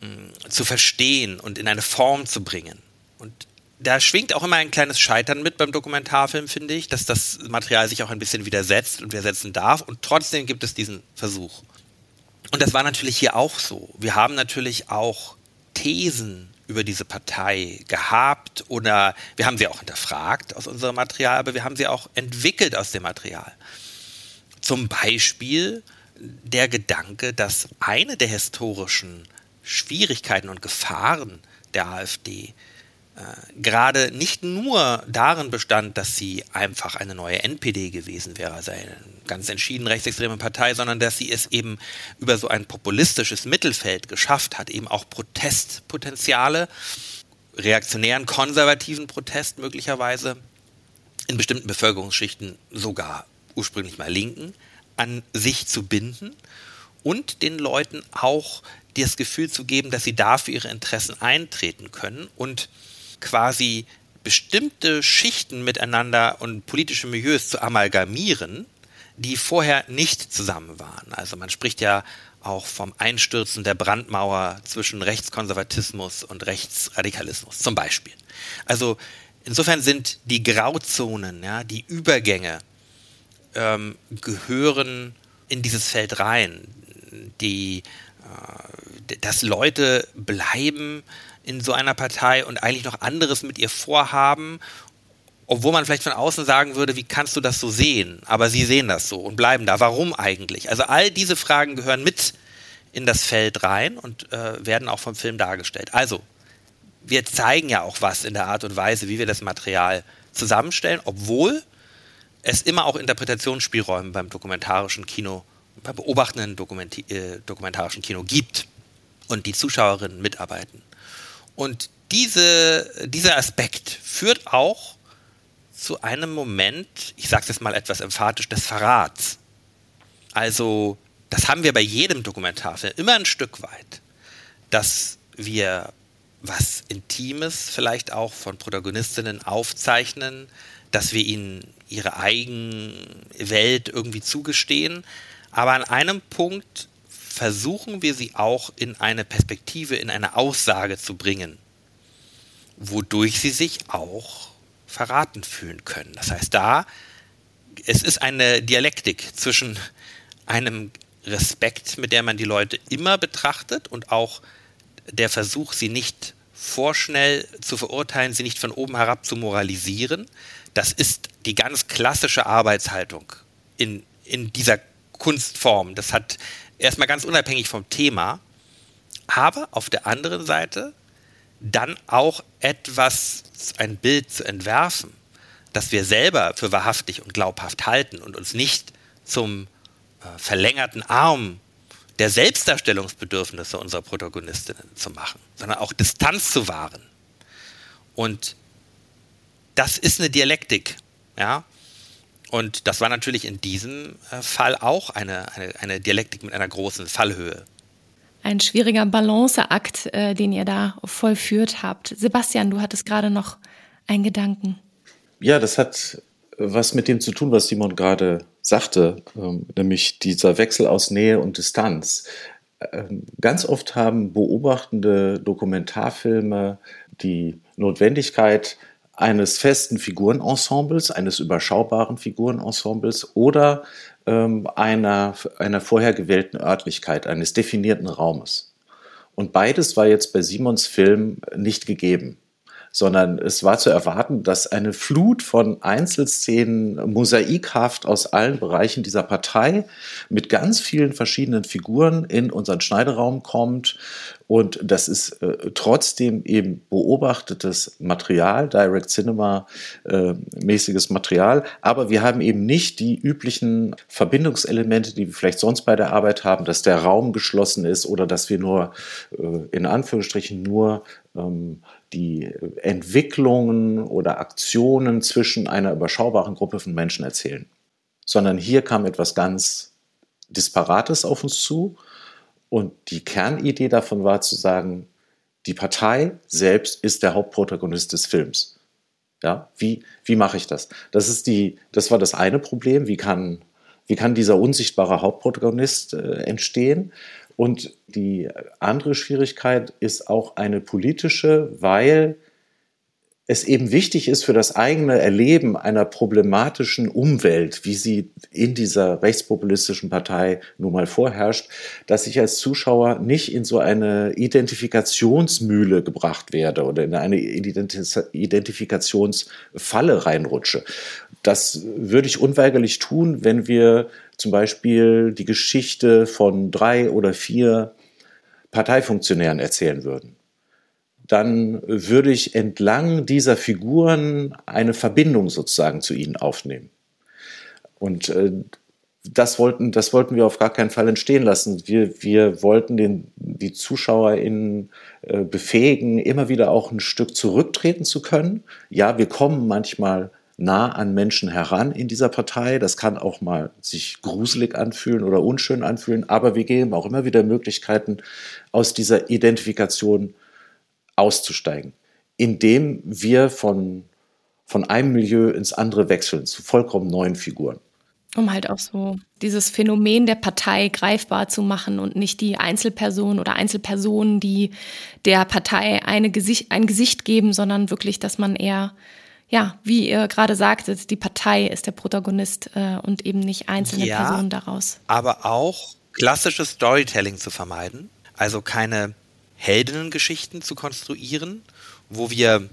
hm, zu verstehen und in eine Form zu bringen. Und da schwingt auch immer ein kleines Scheitern mit beim Dokumentarfilm, finde ich, dass das Material sich auch ein bisschen widersetzt und widersetzen darf. Und trotzdem gibt es diesen Versuch. Und das war natürlich hier auch so. Wir haben natürlich auch Thesen über diese Partei gehabt oder wir haben sie auch hinterfragt aus unserem Material, aber wir haben sie auch entwickelt aus dem Material. Zum Beispiel der Gedanke, dass eine der historischen Schwierigkeiten und Gefahren der AfD äh, gerade nicht nur darin bestand, dass sie einfach eine neue NPD gewesen wäre, also eine ganz entschieden rechtsextreme Partei, sondern dass sie es eben über so ein populistisches Mittelfeld geschafft hat, eben auch Protestpotenziale, reaktionären, konservativen Protest möglicherweise, in bestimmten Bevölkerungsschichten sogar ursprünglich mal Linken, an sich zu binden und den Leuten auch das Gefühl zu geben, dass sie dafür ihre Interessen eintreten können und quasi bestimmte Schichten miteinander und politische Milieus zu amalgamieren, die vorher nicht zusammen waren. Also man spricht ja auch vom Einstürzen der Brandmauer zwischen Rechtskonservatismus und Rechtsradikalismus zum Beispiel. Also insofern sind die Grauzonen, ja, die Übergänge ähm, gehören in dieses Feld rein, die, äh, dass Leute bleiben in so einer Partei und eigentlich noch anderes mit ihr vorhaben, obwohl man vielleicht von außen sagen würde, wie kannst du das so sehen? Aber sie sehen das so und bleiben da. Warum eigentlich? Also all diese Fragen gehören mit in das Feld rein und äh, werden auch vom Film dargestellt. Also, wir zeigen ja auch was in der Art und Weise, wie wir das Material zusammenstellen, obwohl es immer auch Interpretationsspielräume beim dokumentarischen Kino, beim beobachtenden Dokumenti äh, dokumentarischen Kino gibt und die Zuschauerinnen mitarbeiten. Und diese, dieser Aspekt führt auch zu einem Moment, ich sage es jetzt mal etwas emphatisch, des Verrats. Also, das haben wir bei jedem Dokumentarfilm immer ein Stück weit, dass wir was Intimes vielleicht auch von Protagonistinnen aufzeichnen, dass wir ihnen ihre eigene Welt irgendwie zugestehen. Aber an einem Punkt versuchen wir sie auch in eine Perspektive, in eine Aussage zu bringen, wodurch sie sich auch verraten fühlen können. Das heißt, da, es ist eine Dialektik zwischen einem Respekt, mit der man die Leute immer betrachtet und auch der Versuch, sie nicht vorschnell zu verurteilen, sie nicht von oben herab zu moralisieren. Das ist die ganz klassische Arbeitshaltung in, in dieser Kunstform. Das hat erstmal ganz unabhängig vom Thema, aber auf der anderen Seite dann auch etwas, ein Bild zu entwerfen, das wir selber für wahrhaftig und glaubhaft halten und uns nicht zum äh, verlängerten Arm der Selbstdarstellungsbedürfnisse unserer Protagonistinnen zu machen, sondern auch Distanz zu wahren. Und das ist eine Dialektik, ja. Und das war natürlich in diesem äh, Fall auch eine, eine, eine Dialektik mit einer großen Fallhöhe. Ein schwieriger Balanceakt, äh, den ihr da vollführt habt. Sebastian, du hattest gerade noch einen Gedanken. Ja, das hat was mit dem zu tun, was Simon gerade sagte, ähm, nämlich dieser Wechsel aus Nähe und Distanz. Ähm, ganz oft haben beobachtende Dokumentarfilme die Notwendigkeit, eines festen Figurenensembles, eines überschaubaren Figurenensembles oder einer, einer vorher gewählten Örtlichkeit, eines definierten Raumes. Und beides war jetzt bei Simons Film nicht gegeben sondern es war zu erwarten, dass eine Flut von Einzelszenen mosaikhaft aus allen Bereichen dieser Partei mit ganz vielen verschiedenen Figuren in unseren Schneideraum kommt. Und das ist äh, trotzdem eben beobachtetes Material, Direct Cinema äh, mäßiges Material. Aber wir haben eben nicht die üblichen Verbindungselemente, die wir vielleicht sonst bei der Arbeit haben, dass der Raum geschlossen ist oder dass wir nur äh, in Anführungsstrichen nur ähm, die Entwicklungen oder Aktionen zwischen einer überschaubaren Gruppe von Menschen erzählen, sondern hier kam etwas ganz Disparates auf uns zu und die Kernidee davon war zu sagen, die Partei selbst ist der Hauptprotagonist des Films. Ja, wie, wie mache ich das? Das ist die, das war das eine Problem. Wie kann, wie kann dieser unsichtbare Hauptprotagonist äh, entstehen? Und die andere Schwierigkeit ist auch eine politische, weil es eben wichtig ist für das eigene Erleben einer problematischen Umwelt, wie sie in dieser rechtspopulistischen Partei nun mal vorherrscht, dass ich als Zuschauer nicht in so eine Identifikationsmühle gebracht werde oder in eine Identifikationsfalle reinrutsche. Das würde ich unweigerlich tun, wenn wir zum Beispiel die Geschichte von drei oder vier Parteifunktionären erzählen würden dann würde ich entlang dieser Figuren eine Verbindung sozusagen zu ihnen aufnehmen. Und äh, das wollten, das wollten wir auf gar keinen Fall entstehen lassen. Wir, wir wollten den, die ZuschauerInnen äh, befähigen, immer wieder auch ein Stück zurücktreten zu können. Ja, wir kommen manchmal nah an Menschen heran in dieser Partei. Das kann auch mal sich gruselig anfühlen oder unschön anfühlen, aber wir geben auch immer wieder Möglichkeiten, aus dieser Identifikation auszusteigen, indem wir von, von einem Milieu ins andere wechseln, zu vollkommen neuen Figuren. Um halt auch so dieses Phänomen der Partei greifbar zu machen und nicht die Einzelperson oder Einzelpersonen, die der Partei eine Gesicht, ein Gesicht geben, sondern wirklich, dass man eher, ja, wie ihr gerade sagtet, die Partei ist der Protagonist äh, und eben nicht einzelne ja, Personen daraus. Aber auch klassisches Storytelling zu vermeiden, also keine Heldinnengeschichten zu konstruieren, wo wir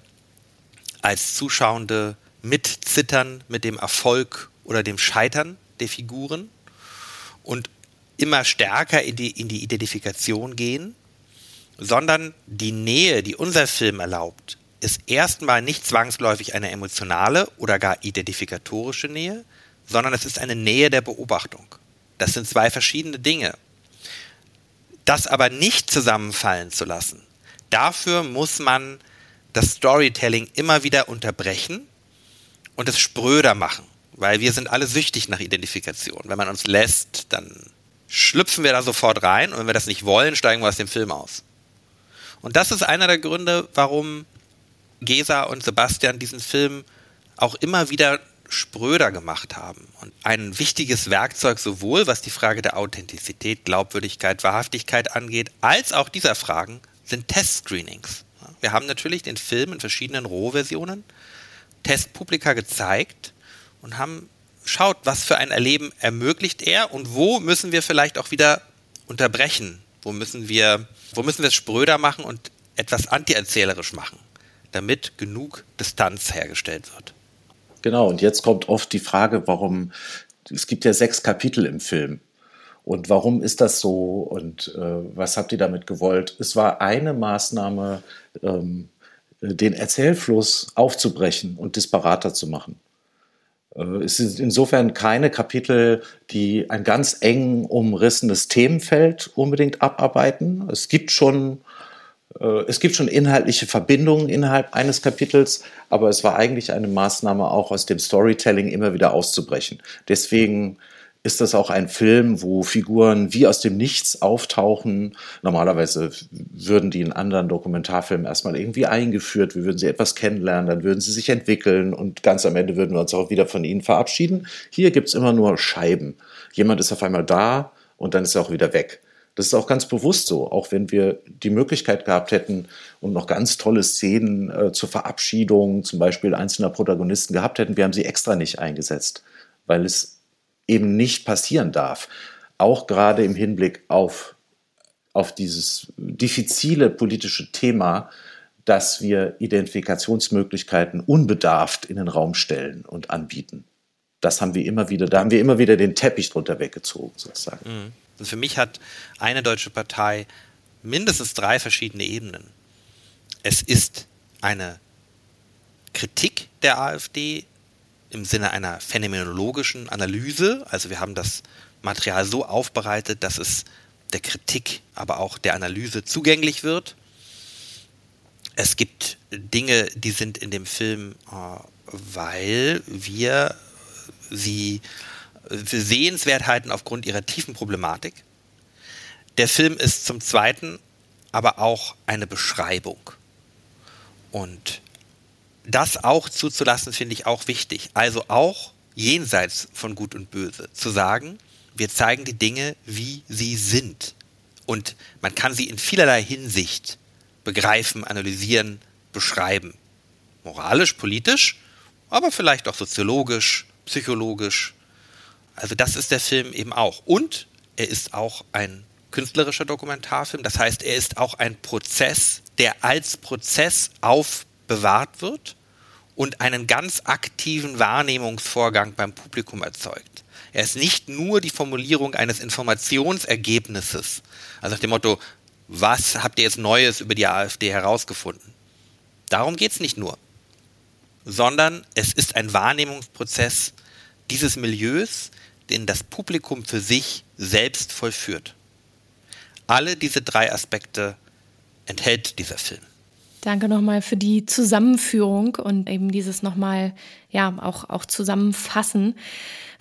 als Zuschauende mitzittern mit dem Erfolg oder dem Scheitern der Figuren und immer stärker in die, in die Identifikation gehen, sondern die Nähe, die unser Film erlaubt, ist erstmal nicht zwangsläufig eine emotionale oder gar identifikatorische Nähe, sondern es ist eine Nähe der Beobachtung. Das sind zwei verschiedene Dinge. Das aber nicht zusammenfallen zu lassen, dafür muss man das Storytelling immer wieder unterbrechen und es spröder machen, weil wir sind alle süchtig nach Identifikation. Wenn man uns lässt, dann schlüpfen wir da sofort rein und wenn wir das nicht wollen, steigen wir aus dem Film aus. Und das ist einer der Gründe, warum Gesa und Sebastian diesen Film auch immer wieder spröder gemacht haben. Und ein wichtiges Werkzeug sowohl was die Frage der Authentizität, Glaubwürdigkeit, Wahrhaftigkeit angeht, als auch dieser Fragen sind Testscreenings. Wir haben natürlich den Film in verschiedenen Rohversionen Testpublika gezeigt und haben schaut, was für ein Erleben ermöglicht er und wo müssen wir vielleicht auch wieder unterbrechen, wo müssen wir, wo müssen wir es spröder machen und etwas antierzählerisch machen, damit genug Distanz hergestellt wird. Genau, und jetzt kommt oft die Frage, warum, es gibt ja sechs Kapitel im Film. Und warum ist das so und äh, was habt ihr damit gewollt? Es war eine Maßnahme, ähm, den Erzählfluss aufzubrechen und disparater zu machen. Äh, es sind insofern keine Kapitel, die ein ganz eng umrissenes Themenfeld unbedingt abarbeiten. Es gibt schon es gibt schon inhaltliche Verbindungen innerhalb eines Kapitels, aber es war eigentlich eine Maßnahme, auch aus dem Storytelling immer wieder auszubrechen. Deswegen ist das auch ein Film, wo Figuren wie aus dem Nichts auftauchen. Normalerweise würden die in anderen Dokumentarfilmen erstmal irgendwie eingeführt, wir würden sie etwas kennenlernen, dann würden sie sich entwickeln und ganz am Ende würden wir uns auch wieder von ihnen verabschieden. Hier gibt es immer nur Scheiben. Jemand ist auf einmal da und dann ist er auch wieder weg. Das ist auch ganz bewusst so, auch wenn wir die Möglichkeit gehabt hätten und noch ganz tolle Szenen äh, zur Verabschiedung, zum Beispiel einzelner Protagonisten gehabt hätten, wir haben sie extra nicht eingesetzt, weil es eben nicht passieren darf. Auch gerade im Hinblick auf, auf dieses diffizile politische Thema, dass wir Identifikationsmöglichkeiten unbedarft in den Raum stellen und anbieten. Das haben wir immer wieder, da haben wir immer wieder den Teppich drunter weggezogen, sozusagen. Mhm. Und für mich hat eine deutsche Partei mindestens drei verschiedene Ebenen. Es ist eine Kritik der AfD im Sinne einer phänomenologischen Analyse. Also wir haben das Material so aufbereitet, dass es der Kritik, aber auch der Analyse zugänglich wird. Es gibt Dinge, die sind in dem Film, äh, weil wir sie für Sehenswertheiten aufgrund ihrer tiefen Problematik. Der Film ist zum Zweiten aber auch eine Beschreibung. Und das auch zuzulassen, finde ich auch wichtig. Also auch jenseits von Gut und Böse zu sagen, wir zeigen die Dinge, wie sie sind. Und man kann sie in vielerlei Hinsicht begreifen, analysieren, beschreiben. Moralisch, politisch, aber vielleicht auch soziologisch, psychologisch. Also das ist der Film eben auch. Und er ist auch ein künstlerischer Dokumentarfilm. Das heißt, er ist auch ein Prozess, der als Prozess aufbewahrt wird und einen ganz aktiven Wahrnehmungsvorgang beim Publikum erzeugt. Er ist nicht nur die Formulierung eines Informationsergebnisses, also nach dem Motto, was habt ihr jetzt Neues über die AfD herausgefunden? Darum geht es nicht nur, sondern es ist ein Wahrnehmungsprozess dieses Milieus, den das Publikum für sich selbst vollführt. Alle diese drei Aspekte enthält dieser Film. Danke nochmal für die Zusammenführung und eben dieses nochmal, ja, auch, auch zusammenfassen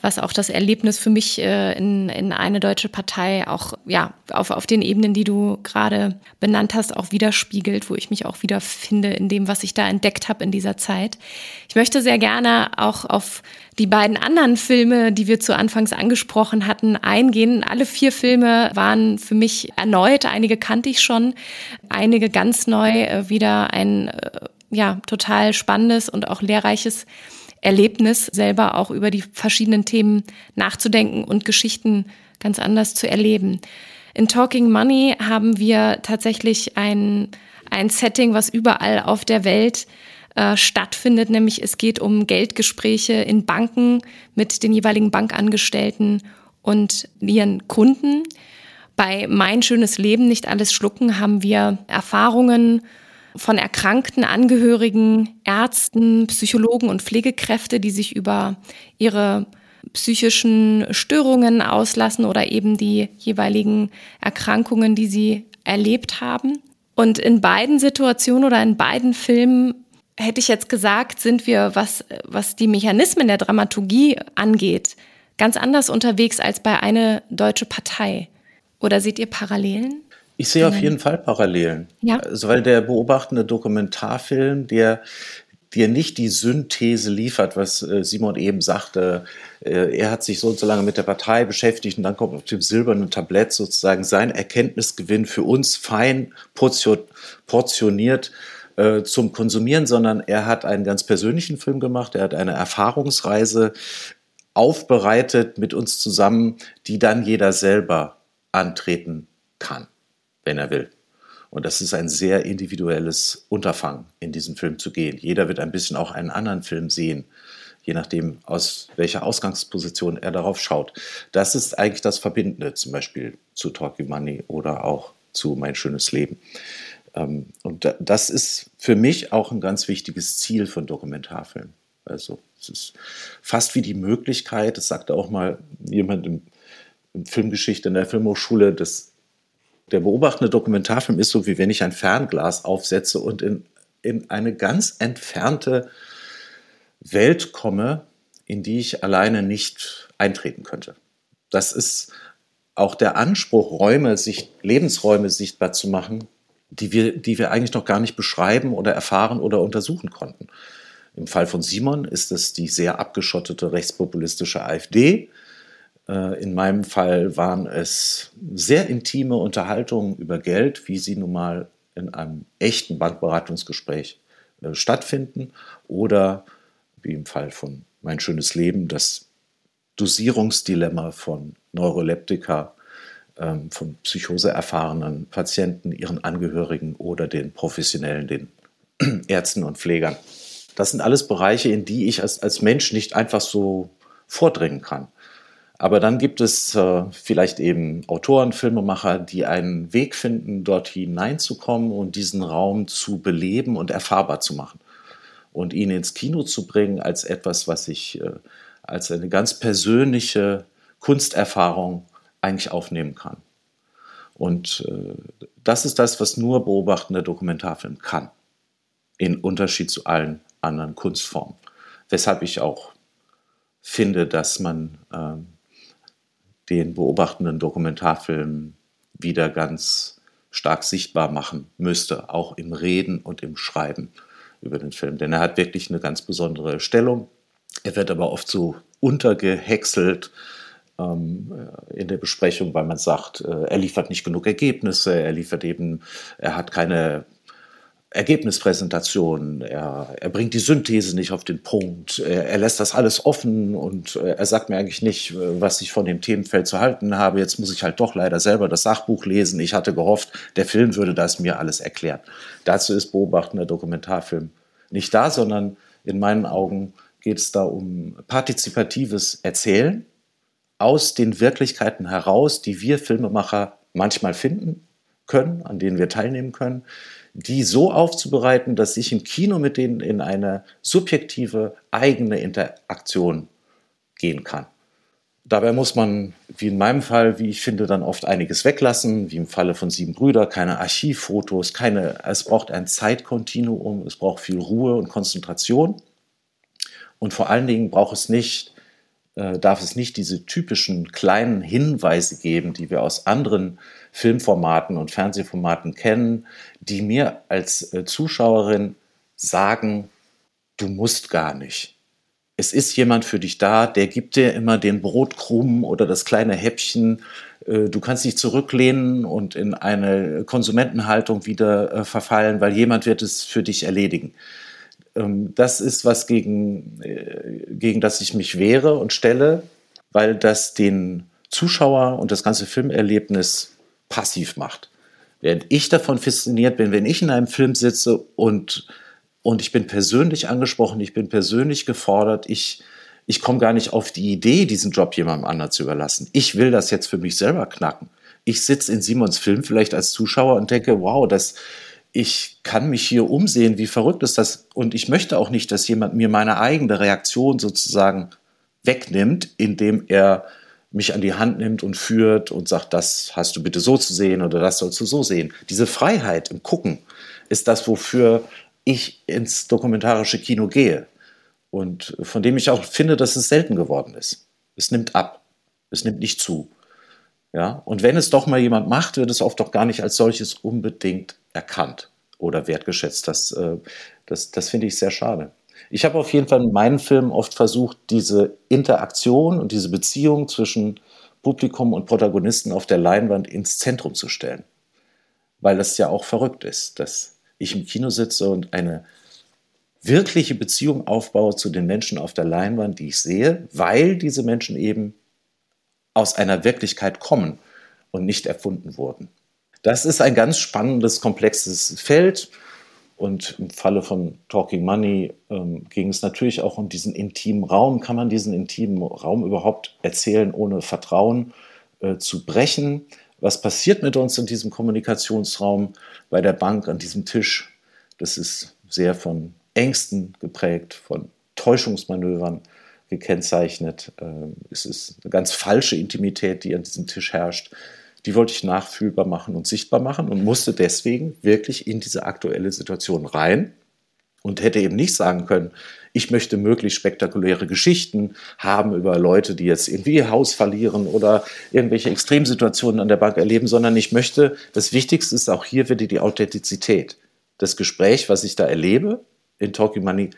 was auch das Erlebnis für mich äh, in, in eine deutsche Partei auch ja auf, auf den Ebenen, die du gerade benannt hast, auch widerspiegelt, wo ich mich auch wiederfinde in dem, was ich da entdeckt habe in dieser Zeit. Ich möchte sehr gerne auch auf die beiden anderen Filme, die wir zu Anfangs angesprochen hatten, eingehen. Alle vier Filme waren für mich erneut, einige kannte ich schon, einige ganz neu, äh, wieder ein äh, ja total spannendes und auch lehrreiches Erlebnis, selber auch über die verschiedenen Themen nachzudenken und Geschichten ganz anders zu erleben. In Talking Money haben wir tatsächlich ein, ein Setting, was überall auf der Welt äh, stattfindet, nämlich es geht um Geldgespräche in Banken mit den jeweiligen Bankangestellten und ihren Kunden. Bei Mein schönes Leben, nicht alles schlucken, haben wir Erfahrungen von erkrankten Angehörigen, Ärzten, Psychologen und Pflegekräfte, die sich über ihre psychischen Störungen auslassen oder eben die jeweiligen Erkrankungen, die sie erlebt haben. Und in beiden Situationen oder in beiden Filmen hätte ich jetzt gesagt, sind wir, was, was die Mechanismen der Dramaturgie angeht, ganz anders unterwegs als bei einer deutsche Partei. Oder seht ihr Parallelen? Ich sehe auf jeden Fall Parallelen. Ja. Also, weil der beobachtende Dokumentarfilm, der dir nicht die Synthese liefert, was äh, Simon eben sagte, äh, er hat sich so und so lange mit der Partei beschäftigt und dann kommt auf dem silbernen Tablett sozusagen sein Erkenntnisgewinn für uns fein portioniert äh, zum Konsumieren, sondern er hat einen ganz persönlichen Film gemacht, er hat eine Erfahrungsreise aufbereitet mit uns zusammen, die dann jeder selber antreten kann wenn er will. Und das ist ein sehr individuelles Unterfangen, in diesen Film zu gehen. Jeder wird ein bisschen auch einen anderen Film sehen, je nachdem, aus welcher Ausgangsposition er darauf schaut. Das ist eigentlich das Verbindende, zum Beispiel zu Talking Money oder auch zu Mein schönes Leben. Ähm, und das ist für mich auch ein ganz wichtiges Ziel von Dokumentarfilmen. Also es ist fast wie die Möglichkeit, das sagte auch mal jemand im, in Filmgeschichte in der Filmhochschule, dass der beobachtende Dokumentarfilm ist so, wie wenn ich ein Fernglas aufsetze und in, in eine ganz entfernte Welt komme, in die ich alleine nicht eintreten könnte. Das ist auch der Anspruch, Räume, sich, Lebensräume sichtbar zu machen, die wir, die wir eigentlich noch gar nicht beschreiben oder erfahren oder untersuchen konnten. Im Fall von Simon ist es die sehr abgeschottete rechtspopulistische AfD, in meinem Fall waren es sehr intime Unterhaltungen über Geld, wie sie nun mal in einem echten Bankberatungsgespräch äh, stattfinden. Oder wie im Fall von Mein schönes Leben, das Dosierungsdilemma von Neuroleptika, ähm, von psychoseerfahrenen Patienten, ihren Angehörigen oder den Professionellen, den Ärzten und Pflegern. Das sind alles Bereiche, in die ich als, als Mensch nicht einfach so vordringen kann. Aber dann gibt es äh, vielleicht eben Autoren, Filmemacher, die einen Weg finden, dort hineinzukommen und diesen Raum zu beleben und erfahrbar zu machen. Und ihn ins Kino zu bringen als etwas, was ich äh, als eine ganz persönliche Kunsterfahrung eigentlich aufnehmen kann. Und äh, das ist das, was nur beobachtender Dokumentarfilm kann. In Unterschied zu allen anderen Kunstformen. Weshalb ich auch finde, dass man ähm, den beobachtenden Dokumentarfilm wieder ganz stark sichtbar machen müsste, auch im Reden und im Schreiben. über den Film, denn er hat wirklich eine ganz besondere Stellung. Er wird aber oft so untergehäckselt ähm, in der Besprechung, weil man sagt, äh, er liefert nicht genug Ergebnisse, er liefert eben, er hat keine Ergebnispräsentation, er, er bringt die Synthese nicht auf den Punkt, er, er, lässt das alles offen und äh, er sagt mir eigentlich nicht, äh, was ich von dem Themenfeld zu halten habe. Jetzt muss ich halt doch leider selber das Sachbuch lesen. Ich hatte gehofft, der Film würde das mir alles erklären. Dazu ist beobachtender Dokumentarfilm nicht da, sondern in meinen Augen geht es da um partizipatives Erzählen aus den Wirklichkeiten heraus, die wir Filmemacher manchmal finden können, an denen wir teilnehmen können die so aufzubereiten, dass ich im Kino mit denen in eine subjektive eigene Interaktion gehen kann. Dabei muss man, wie in meinem Fall, wie ich finde, dann oft einiges weglassen, wie im Falle von Sieben Brüder, keine Archivfotos, keine, es braucht ein Zeitkontinuum, es braucht viel Ruhe und Konzentration. Und vor allen Dingen braucht es nicht, äh, darf es nicht diese typischen kleinen Hinweise geben, die wir aus anderen Filmformaten und Fernsehformaten kennen, die mir als äh, Zuschauerin sagen, du musst gar nicht. Es ist jemand für dich da, der gibt dir immer den Brotkrumm oder das kleine Häppchen. Äh, du kannst dich zurücklehnen und in eine Konsumentenhaltung wieder äh, verfallen, weil jemand wird es für dich erledigen. Ähm, das ist was, gegen, gegen das ich mich wehre und stelle, weil das den Zuschauer und das ganze Filmerlebnis passiv macht. Während ich davon fasziniert bin, wenn ich in einem Film sitze und, und ich bin persönlich angesprochen, ich bin persönlich gefordert, ich, ich komme gar nicht auf die Idee, diesen Job jemandem anderen zu überlassen. Ich will das jetzt für mich selber knacken. Ich sitze in Simons Film vielleicht als Zuschauer und denke, wow, das, ich kann mich hier umsehen, wie verrückt ist das? Und ich möchte auch nicht, dass jemand mir meine eigene Reaktion sozusagen wegnimmt, indem er mich an die Hand nimmt und führt und sagt, das hast du bitte so zu sehen oder das sollst du so sehen. Diese Freiheit im Gucken ist das, wofür ich ins dokumentarische Kino gehe und von dem ich auch finde, dass es selten geworden ist. Es nimmt ab, es nimmt nicht zu. Ja? Und wenn es doch mal jemand macht, wird es oft doch gar nicht als solches unbedingt erkannt oder wertgeschätzt. Das, äh, das, das finde ich sehr schade. Ich habe auf jeden Fall in meinen Filmen oft versucht, diese Interaktion und diese Beziehung zwischen Publikum und Protagonisten auf der Leinwand ins Zentrum zu stellen. Weil das ja auch verrückt ist, dass ich im Kino sitze und eine wirkliche Beziehung aufbaue zu den Menschen auf der Leinwand, die ich sehe, weil diese Menschen eben aus einer Wirklichkeit kommen und nicht erfunden wurden. Das ist ein ganz spannendes, komplexes Feld. Und im Falle von Talking Money ähm, ging es natürlich auch um diesen intimen Raum. Kann man diesen intimen Raum überhaupt erzählen, ohne Vertrauen äh, zu brechen? Was passiert mit uns in diesem Kommunikationsraum bei der Bank an diesem Tisch? Das ist sehr von Ängsten geprägt, von Täuschungsmanövern gekennzeichnet. Ähm, es ist eine ganz falsche Intimität, die an diesem Tisch herrscht die wollte ich nachfühlbar machen und sichtbar machen und musste deswegen wirklich in diese aktuelle Situation rein und hätte eben nicht sagen können, ich möchte möglichst spektakuläre Geschichten haben über Leute, die jetzt irgendwie ihr Haus verlieren oder irgendwelche Extremsituationen an der Bank erleben, sondern ich möchte, das Wichtigste ist auch hier wieder die Authentizität. Das Gespräch, was ich da erlebe in Talking Money,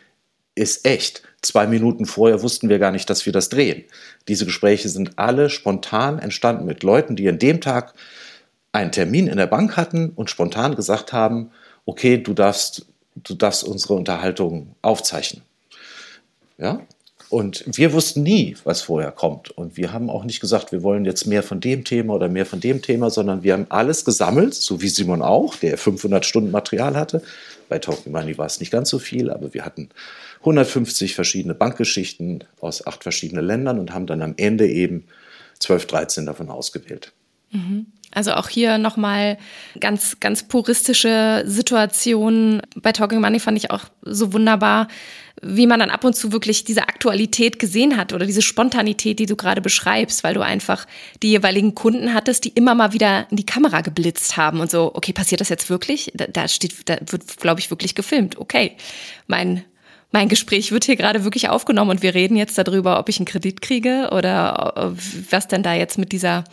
ist echt. Zwei Minuten vorher wussten wir gar nicht, dass wir das drehen. Diese Gespräche sind alle spontan entstanden mit Leuten, die an dem Tag einen Termin in der Bank hatten und spontan gesagt haben, okay, du darfst, du darfst unsere Unterhaltung aufzeichnen. Ja? Und wir wussten nie, was vorher kommt. Und wir haben auch nicht gesagt, wir wollen jetzt mehr von dem Thema oder mehr von dem Thema, sondern wir haben alles gesammelt, so wie Simon auch, der 500 Stunden Material hatte. Bei Talking Money war es nicht ganz so viel, aber wir hatten 150 verschiedene Bankgeschichten aus acht verschiedenen Ländern und haben dann am Ende eben 12, 13 davon ausgewählt. Mhm. Also auch hier nochmal ganz, ganz puristische Situationen. Bei Talking Money fand ich auch so wunderbar, wie man dann ab und zu wirklich diese Aktualität gesehen hat oder diese Spontanität, die du gerade beschreibst, weil du einfach die jeweiligen Kunden hattest, die immer mal wieder in die Kamera geblitzt haben und so, okay, passiert das jetzt wirklich? Da, da steht, da wird, glaube ich, wirklich gefilmt. Okay, mein mein Gespräch wird hier gerade wirklich aufgenommen und wir reden jetzt darüber, ob ich einen Kredit kriege oder äh, was denn da jetzt mit dieser,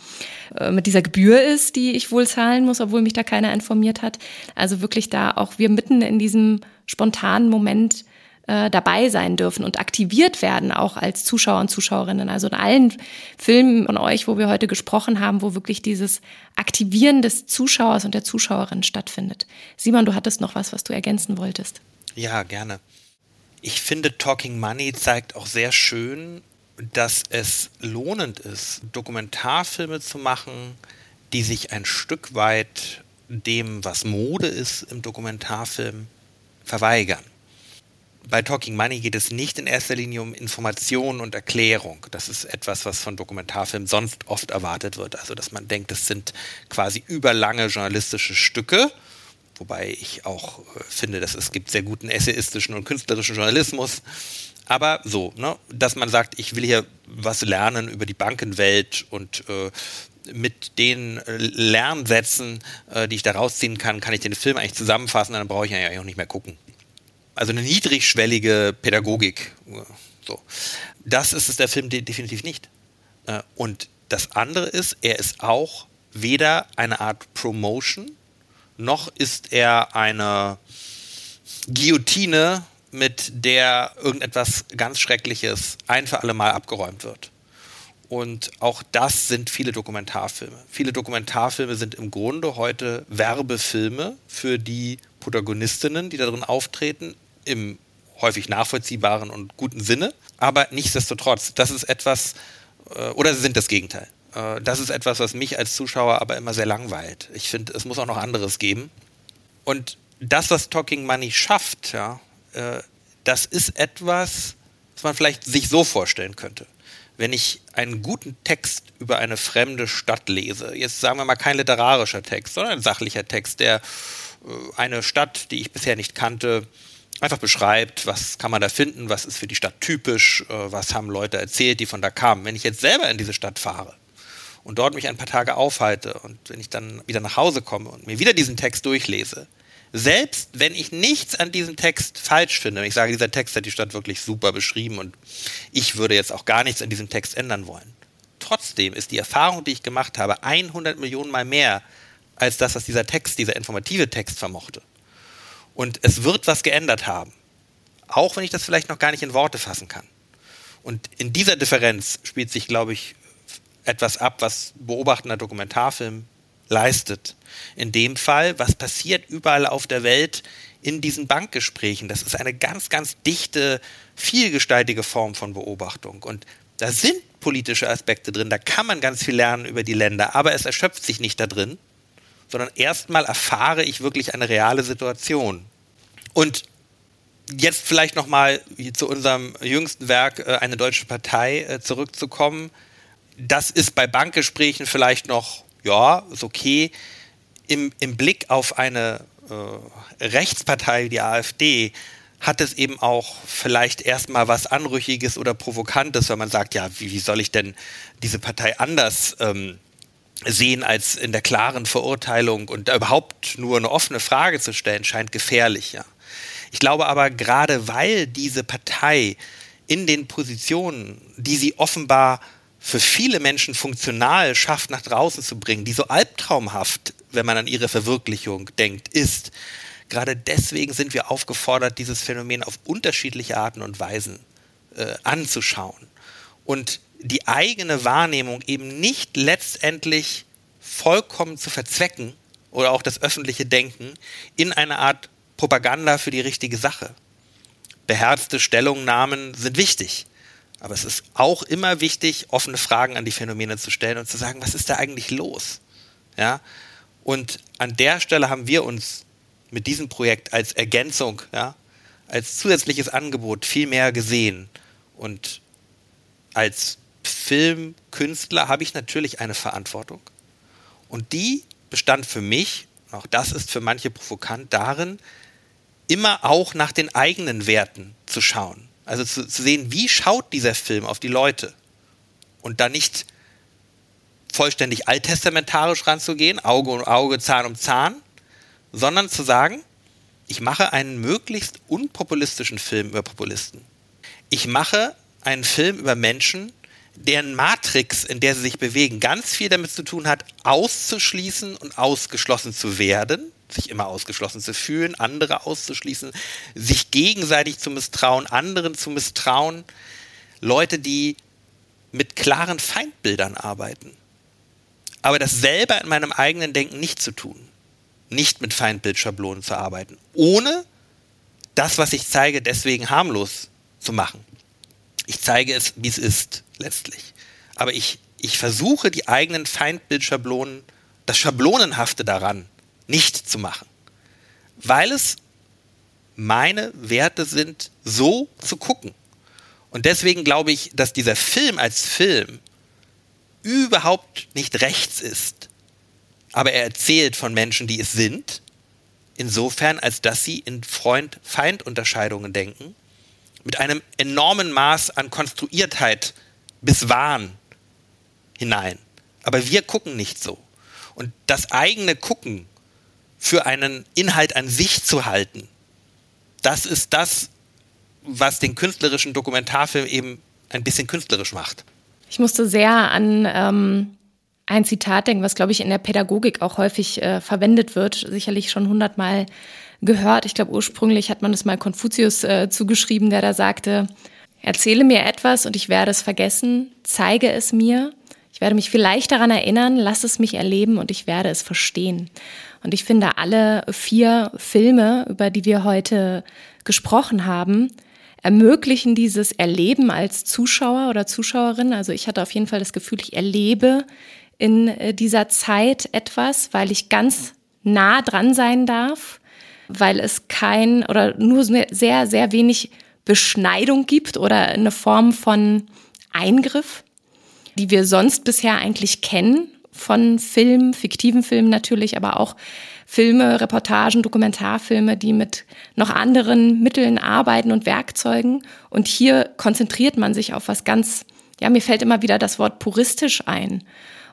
äh, mit dieser Gebühr ist, die ich wohl zahlen muss, obwohl mich da keiner informiert hat. Also wirklich da auch wir mitten in diesem spontanen Moment äh, dabei sein dürfen und aktiviert werden, auch als Zuschauer und Zuschauerinnen. Also in allen Filmen von euch, wo wir heute gesprochen haben, wo wirklich dieses Aktivieren des Zuschauers und der Zuschauerin stattfindet. Simon, du hattest noch was, was du ergänzen wolltest. Ja, gerne. Ich finde, Talking Money zeigt auch sehr schön, dass es lohnend ist, Dokumentarfilme zu machen, die sich ein Stück weit dem, was Mode ist im Dokumentarfilm, verweigern. Bei Talking Money geht es nicht in erster Linie um Information und Erklärung. Das ist etwas, was von Dokumentarfilmen sonst oft erwartet wird. Also, dass man denkt, das sind quasi überlange journalistische Stücke, wobei ich auch äh, finde, dass es gibt sehr guten essayistischen und künstlerischen Journalismus. Aber so, ne, dass man sagt, ich will hier was lernen über die Bankenwelt und äh, mit den äh, Lernsätzen, äh, die ich da rausziehen kann, kann ich den Film eigentlich zusammenfassen, dann brauche ich eigentlich auch nicht mehr gucken. Also eine niedrigschwellige Pädagogik. So. Das ist es der Film definitiv nicht. Äh, und das andere ist, er ist auch weder eine Art Promotion noch ist er eine Guillotine, mit der irgendetwas ganz Schreckliches ein für alle Mal abgeräumt wird. Und auch das sind viele Dokumentarfilme. Viele Dokumentarfilme sind im Grunde heute Werbefilme für die Protagonistinnen, die darin auftreten, im häufig nachvollziehbaren und guten Sinne. Aber nichtsdestotrotz, das ist etwas, äh, oder sie sind das Gegenteil. Äh, das ist etwas, was mich als Zuschauer aber immer sehr langweilt. Ich finde, es muss auch noch anderes geben. Und das, was Talking Money schafft, ja, äh, das ist etwas, was man vielleicht sich so vorstellen könnte. Wenn ich einen guten Text über eine fremde Stadt lese, jetzt sagen wir mal kein literarischer Text, sondern ein sachlicher Text, der äh, eine Stadt, die ich bisher nicht kannte, einfach beschreibt, was kann man da finden, was ist für die Stadt typisch, was haben Leute erzählt, die von da kamen. Wenn ich jetzt selber in diese Stadt fahre, und dort mich ein paar Tage aufhalte und wenn ich dann wieder nach Hause komme und mir wieder diesen Text durchlese, selbst wenn ich nichts an diesem Text falsch finde, ich sage, dieser Text hat die Stadt wirklich super beschrieben und ich würde jetzt auch gar nichts an diesem Text ändern wollen. Trotzdem ist die Erfahrung, die ich gemacht habe, 100 Millionen Mal mehr als das, was dieser Text, dieser informative Text vermochte. Und es wird was geändert haben. Auch wenn ich das vielleicht noch gar nicht in Worte fassen kann. Und in dieser Differenz spielt sich, glaube ich, etwas ab, was beobachtender Dokumentarfilm leistet. In dem Fall, was passiert überall auf der Welt in diesen Bankgesprächen. Das ist eine ganz, ganz dichte, vielgestaltige Form von Beobachtung. Und da sind politische Aspekte drin, da kann man ganz viel lernen über die Länder, aber es erschöpft sich nicht da drin, sondern erstmal erfahre ich wirklich eine reale Situation. Und jetzt vielleicht nochmal zu unserem jüngsten Werk, äh, eine deutsche Partei, äh, zurückzukommen das ist bei Bankgesprächen vielleicht noch, ja, ist okay. Im, im Blick auf eine äh, Rechtspartei wie die AfD hat es eben auch vielleicht erstmal was Anrüchiges oder Provokantes, wenn man sagt, ja, wie, wie soll ich denn diese Partei anders ähm, sehen als in der klaren Verurteilung und überhaupt nur eine offene Frage zu stellen, scheint gefährlich, ja. Ich glaube aber gerade weil diese Partei in den Positionen, die sie offenbar für viele Menschen funktional schafft, nach draußen zu bringen, die so albtraumhaft, wenn man an ihre Verwirklichung denkt, ist. Gerade deswegen sind wir aufgefordert, dieses Phänomen auf unterschiedliche Arten und Weisen äh, anzuschauen und die eigene Wahrnehmung eben nicht letztendlich vollkommen zu verzwecken oder auch das öffentliche Denken in eine Art Propaganda für die richtige Sache. Beherzte Stellungnahmen sind wichtig. Aber es ist auch immer wichtig, offene Fragen an die Phänomene zu stellen und zu sagen, was ist da eigentlich los? Ja? Und an der Stelle haben wir uns mit diesem Projekt als Ergänzung, ja, als zusätzliches Angebot viel mehr gesehen. Und als Filmkünstler habe ich natürlich eine Verantwortung. Und die bestand für mich, auch das ist für manche provokant, darin, immer auch nach den eigenen Werten zu schauen. Also zu, zu sehen, wie schaut dieser Film auf die Leute. Und da nicht vollständig alttestamentarisch ranzugehen, Auge um Auge, Zahn um Zahn, sondern zu sagen, Ich mache einen möglichst unpopulistischen Film über Populisten. Ich mache einen Film über Menschen, deren Matrix, in der sie sich bewegen, ganz viel damit zu tun hat, auszuschließen und ausgeschlossen zu werden, sich immer ausgeschlossen zu fühlen, andere auszuschließen, sich gegenseitig zu misstrauen, anderen zu misstrauen, Leute, die mit klaren Feindbildern arbeiten. Aber das selber in meinem eigenen Denken nicht zu tun, nicht mit Feindbildschablonen zu arbeiten, ohne das, was ich zeige, deswegen harmlos zu machen. Ich zeige es, wie es ist, letztlich. Aber ich, ich versuche, die eigenen Feindbildschablonen, das Schablonenhafte daran nicht zu machen. Weil es meine Werte sind, so zu gucken. Und deswegen glaube ich, dass dieser Film als Film überhaupt nicht rechts ist. Aber er erzählt von Menschen, die es sind, insofern, als dass sie in Freund-Feind-Unterscheidungen denken, mit einem enormen Maß an Konstruiertheit bis Wahn hinein. Aber wir gucken nicht so. Und das eigene Gucken für einen Inhalt an sich zu halten, das ist das, was den künstlerischen Dokumentarfilm eben ein bisschen künstlerisch macht. Ich musste sehr an ähm, ein Zitat denken, was, glaube ich, in der Pädagogik auch häufig äh, verwendet wird, sicherlich schon hundertmal gehört. Ich glaube, ursprünglich hat man es mal Konfuzius äh, zugeschrieben, der da sagte, erzähle mir etwas und ich werde es vergessen, zeige es mir, ich werde mich vielleicht daran erinnern, lass es mich erleben und ich werde es verstehen. Und ich finde, alle vier Filme, über die wir heute gesprochen haben, ermöglichen dieses Erleben als Zuschauer oder Zuschauerin. Also ich hatte auf jeden Fall das Gefühl, ich erlebe in äh, dieser Zeit etwas, weil ich ganz nah dran sein darf, weil es kein oder nur sehr, sehr wenig Beschneidung gibt oder eine Form von Eingriff, die wir sonst bisher eigentlich kennen von Filmen, fiktiven Filmen natürlich, aber auch Filme, Reportagen, Dokumentarfilme, die mit noch anderen Mitteln arbeiten und Werkzeugen. Und hier konzentriert man sich auf was ganz, ja, mir fällt immer wieder das Wort puristisch ein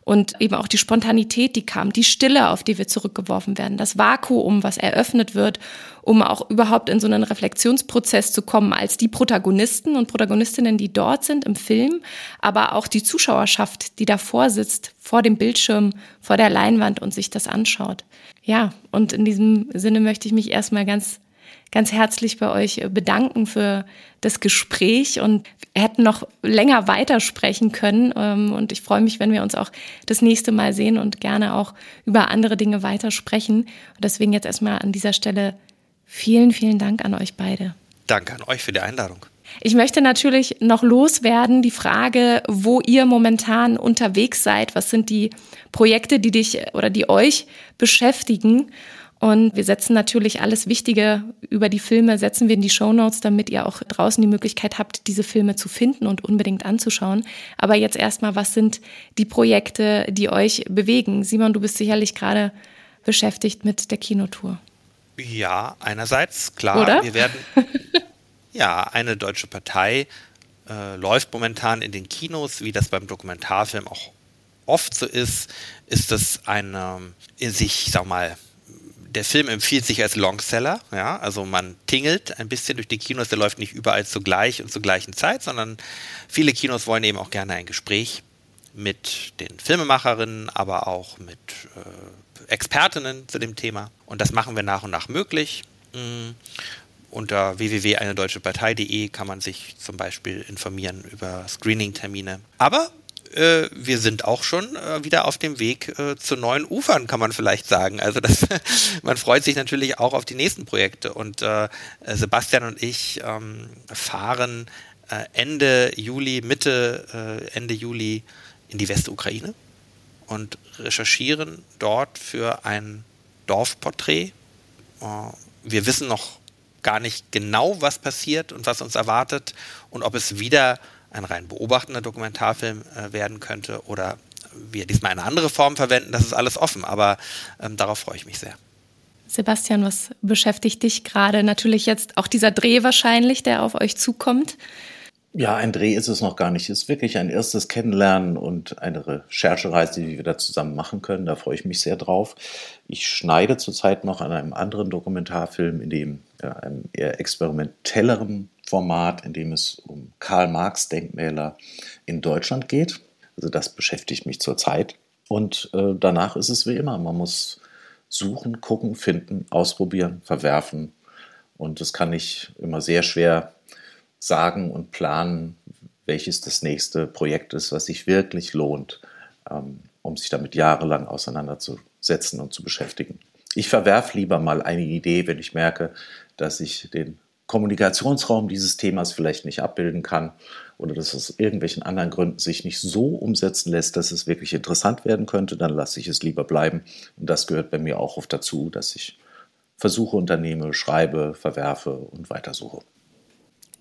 und eben auch die Spontanität, die kam, die Stille, auf die wir zurückgeworfen werden, das Vakuum, was eröffnet wird, um auch überhaupt in so einen Reflexionsprozess zu kommen als die Protagonisten und Protagonistinnen, die dort sind im Film, aber auch die Zuschauerschaft, die davor sitzt, vor dem Bildschirm, vor der Leinwand und sich das anschaut. Ja, und in diesem Sinne möchte ich mich erstmal ganz ganz herzlich bei euch bedanken für das Gespräch und hätten noch länger weitersprechen können. Ähm, und ich freue mich, wenn wir uns auch das nächste Mal sehen und gerne auch über andere Dinge weitersprechen. Und deswegen jetzt erstmal an dieser Stelle vielen, vielen Dank an euch beide. Danke an euch für die Einladung. Ich möchte natürlich noch loswerden die Frage, wo ihr momentan unterwegs seid. Was sind die Projekte, die dich oder die euch beschäftigen? Und wir setzen natürlich alles Wichtige über die Filme, setzen wir in die Show Notes, damit ihr auch draußen die Möglichkeit habt, diese Filme zu finden und unbedingt anzuschauen. Aber jetzt erstmal, was sind die Projekte, die euch bewegen? Simon, du bist sicherlich gerade beschäftigt mit der Kinotour. Ja, einerseits, klar, Oder? wir werden. ja, eine deutsche Partei äh, läuft momentan in den Kinos, wie das beim Dokumentarfilm auch oft so ist, ist das eine in sich, sag mal, der Film empfiehlt sich als Longseller, ja, also man tingelt ein bisschen durch die Kinos, der läuft nicht überall zugleich und zur gleichen Zeit, sondern viele Kinos wollen eben auch gerne ein Gespräch mit den Filmemacherinnen, aber auch mit äh, Expertinnen zu dem Thema. Und das machen wir nach und nach möglich. Mhm. Unter www.einedeutschepartei.de kann man sich zum Beispiel informieren über Screening-Termine. Aber äh, wir sind auch schon äh, wieder auf dem Weg äh, zu neuen Ufern, kann man vielleicht sagen. Also das, man freut sich natürlich auch auf die nächsten Projekte. Und äh, Sebastian und ich ähm, fahren äh, Ende Juli, Mitte, äh, Ende Juli in die Westukraine und recherchieren dort für ein Dorfporträt. wir wissen noch gar nicht genau, was passiert und was uns erwartet und ob es wieder ein rein beobachtender Dokumentarfilm äh, werden könnte oder wir diesmal eine andere Form verwenden, das ist alles offen, aber ähm, darauf freue ich mich sehr. Sebastian, was beschäftigt dich gerade? Natürlich jetzt auch dieser Dreh wahrscheinlich, der auf euch zukommt. Ja, ein Dreh ist es noch gar nicht. Es ist wirklich ein erstes Kennenlernen und eine Recherchereise, die wir da zusammen machen können. Da freue ich mich sehr drauf. Ich schneide zurzeit noch an einem anderen Dokumentarfilm, in dem ja, einem eher experimentelleren Format, in dem es um Karl Marx Denkmäler in Deutschland geht. Also das beschäftigt mich zurzeit. Und äh, danach ist es wie immer. Man muss suchen, gucken, finden, ausprobieren, verwerfen. Und das kann ich immer sehr schwer sagen und planen, welches das nächste Projekt ist, was sich wirklich lohnt, ähm, um sich damit jahrelang auseinanderzusetzen und zu beschäftigen. Ich verwerfe lieber mal eine Idee, wenn ich merke, dass ich den Kommunikationsraum dieses Themas vielleicht nicht abbilden kann oder dass es aus irgendwelchen anderen Gründen sich nicht so umsetzen lässt, dass es wirklich interessant werden könnte, dann lasse ich es lieber bleiben. Und das gehört bei mir auch oft dazu, dass ich versuche, unternehme, schreibe, verwerfe und weitersuche.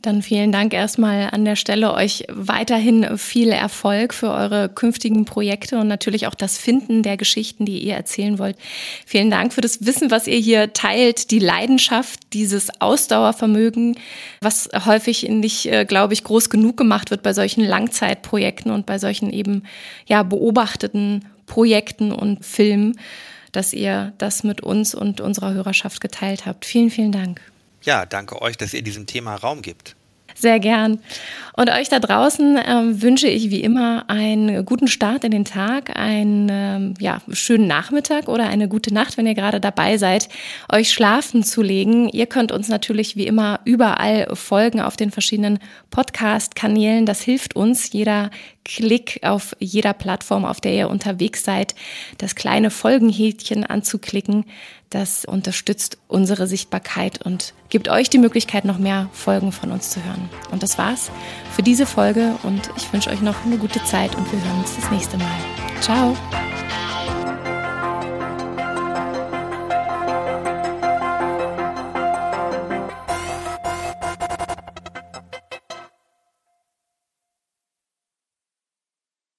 Dann vielen Dank erstmal an der Stelle euch weiterhin viel Erfolg für eure künftigen Projekte und natürlich auch das Finden der Geschichten, die ihr erzählen wollt. Vielen Dank für das Wissen, was ihr hier teilt, die Leidenschaft, dieses Ausdauervermögen, was häufig nicht, äh, glaube ich, groß genug gemacht wird bei solchen Langzeitprojekten und bei solchen eben, ja, beobachteten Projekten und Filmen, dass ihr das mit uns und unserer Hörerschaft geteilt habt. Vielen, vielen Dank. Ja, danke euch, dass ihr diesem Thema Raum gibt. Sehr gern. Und euch da draußen ähm, wünsche ich wie immer einen guten Start in den Tag, einen ähm, ja, schönen Nachmittag oder eine gute Nacht, wenn ihr gerade dabei seid, euch schlafen zu legen. Ihr könnt uns natürlich wie immer überall folgen auf den verschiedenen Podcast-Kanälen. Das hilft uns. Jeder Klick auf jeder Plattform, auf der ihr unterwegs seid, das kleine Folgenhäkchen anzuklicken. Das unterstützt unsere Sichtbarkeit und gibt euch die Möglichkeit, noch mehr Folgen von uns zu hören. Und das war's für diese Folge und ich wünsche euch noch eine gute Zeit und wir hören uns das nächste Mal. Ciao!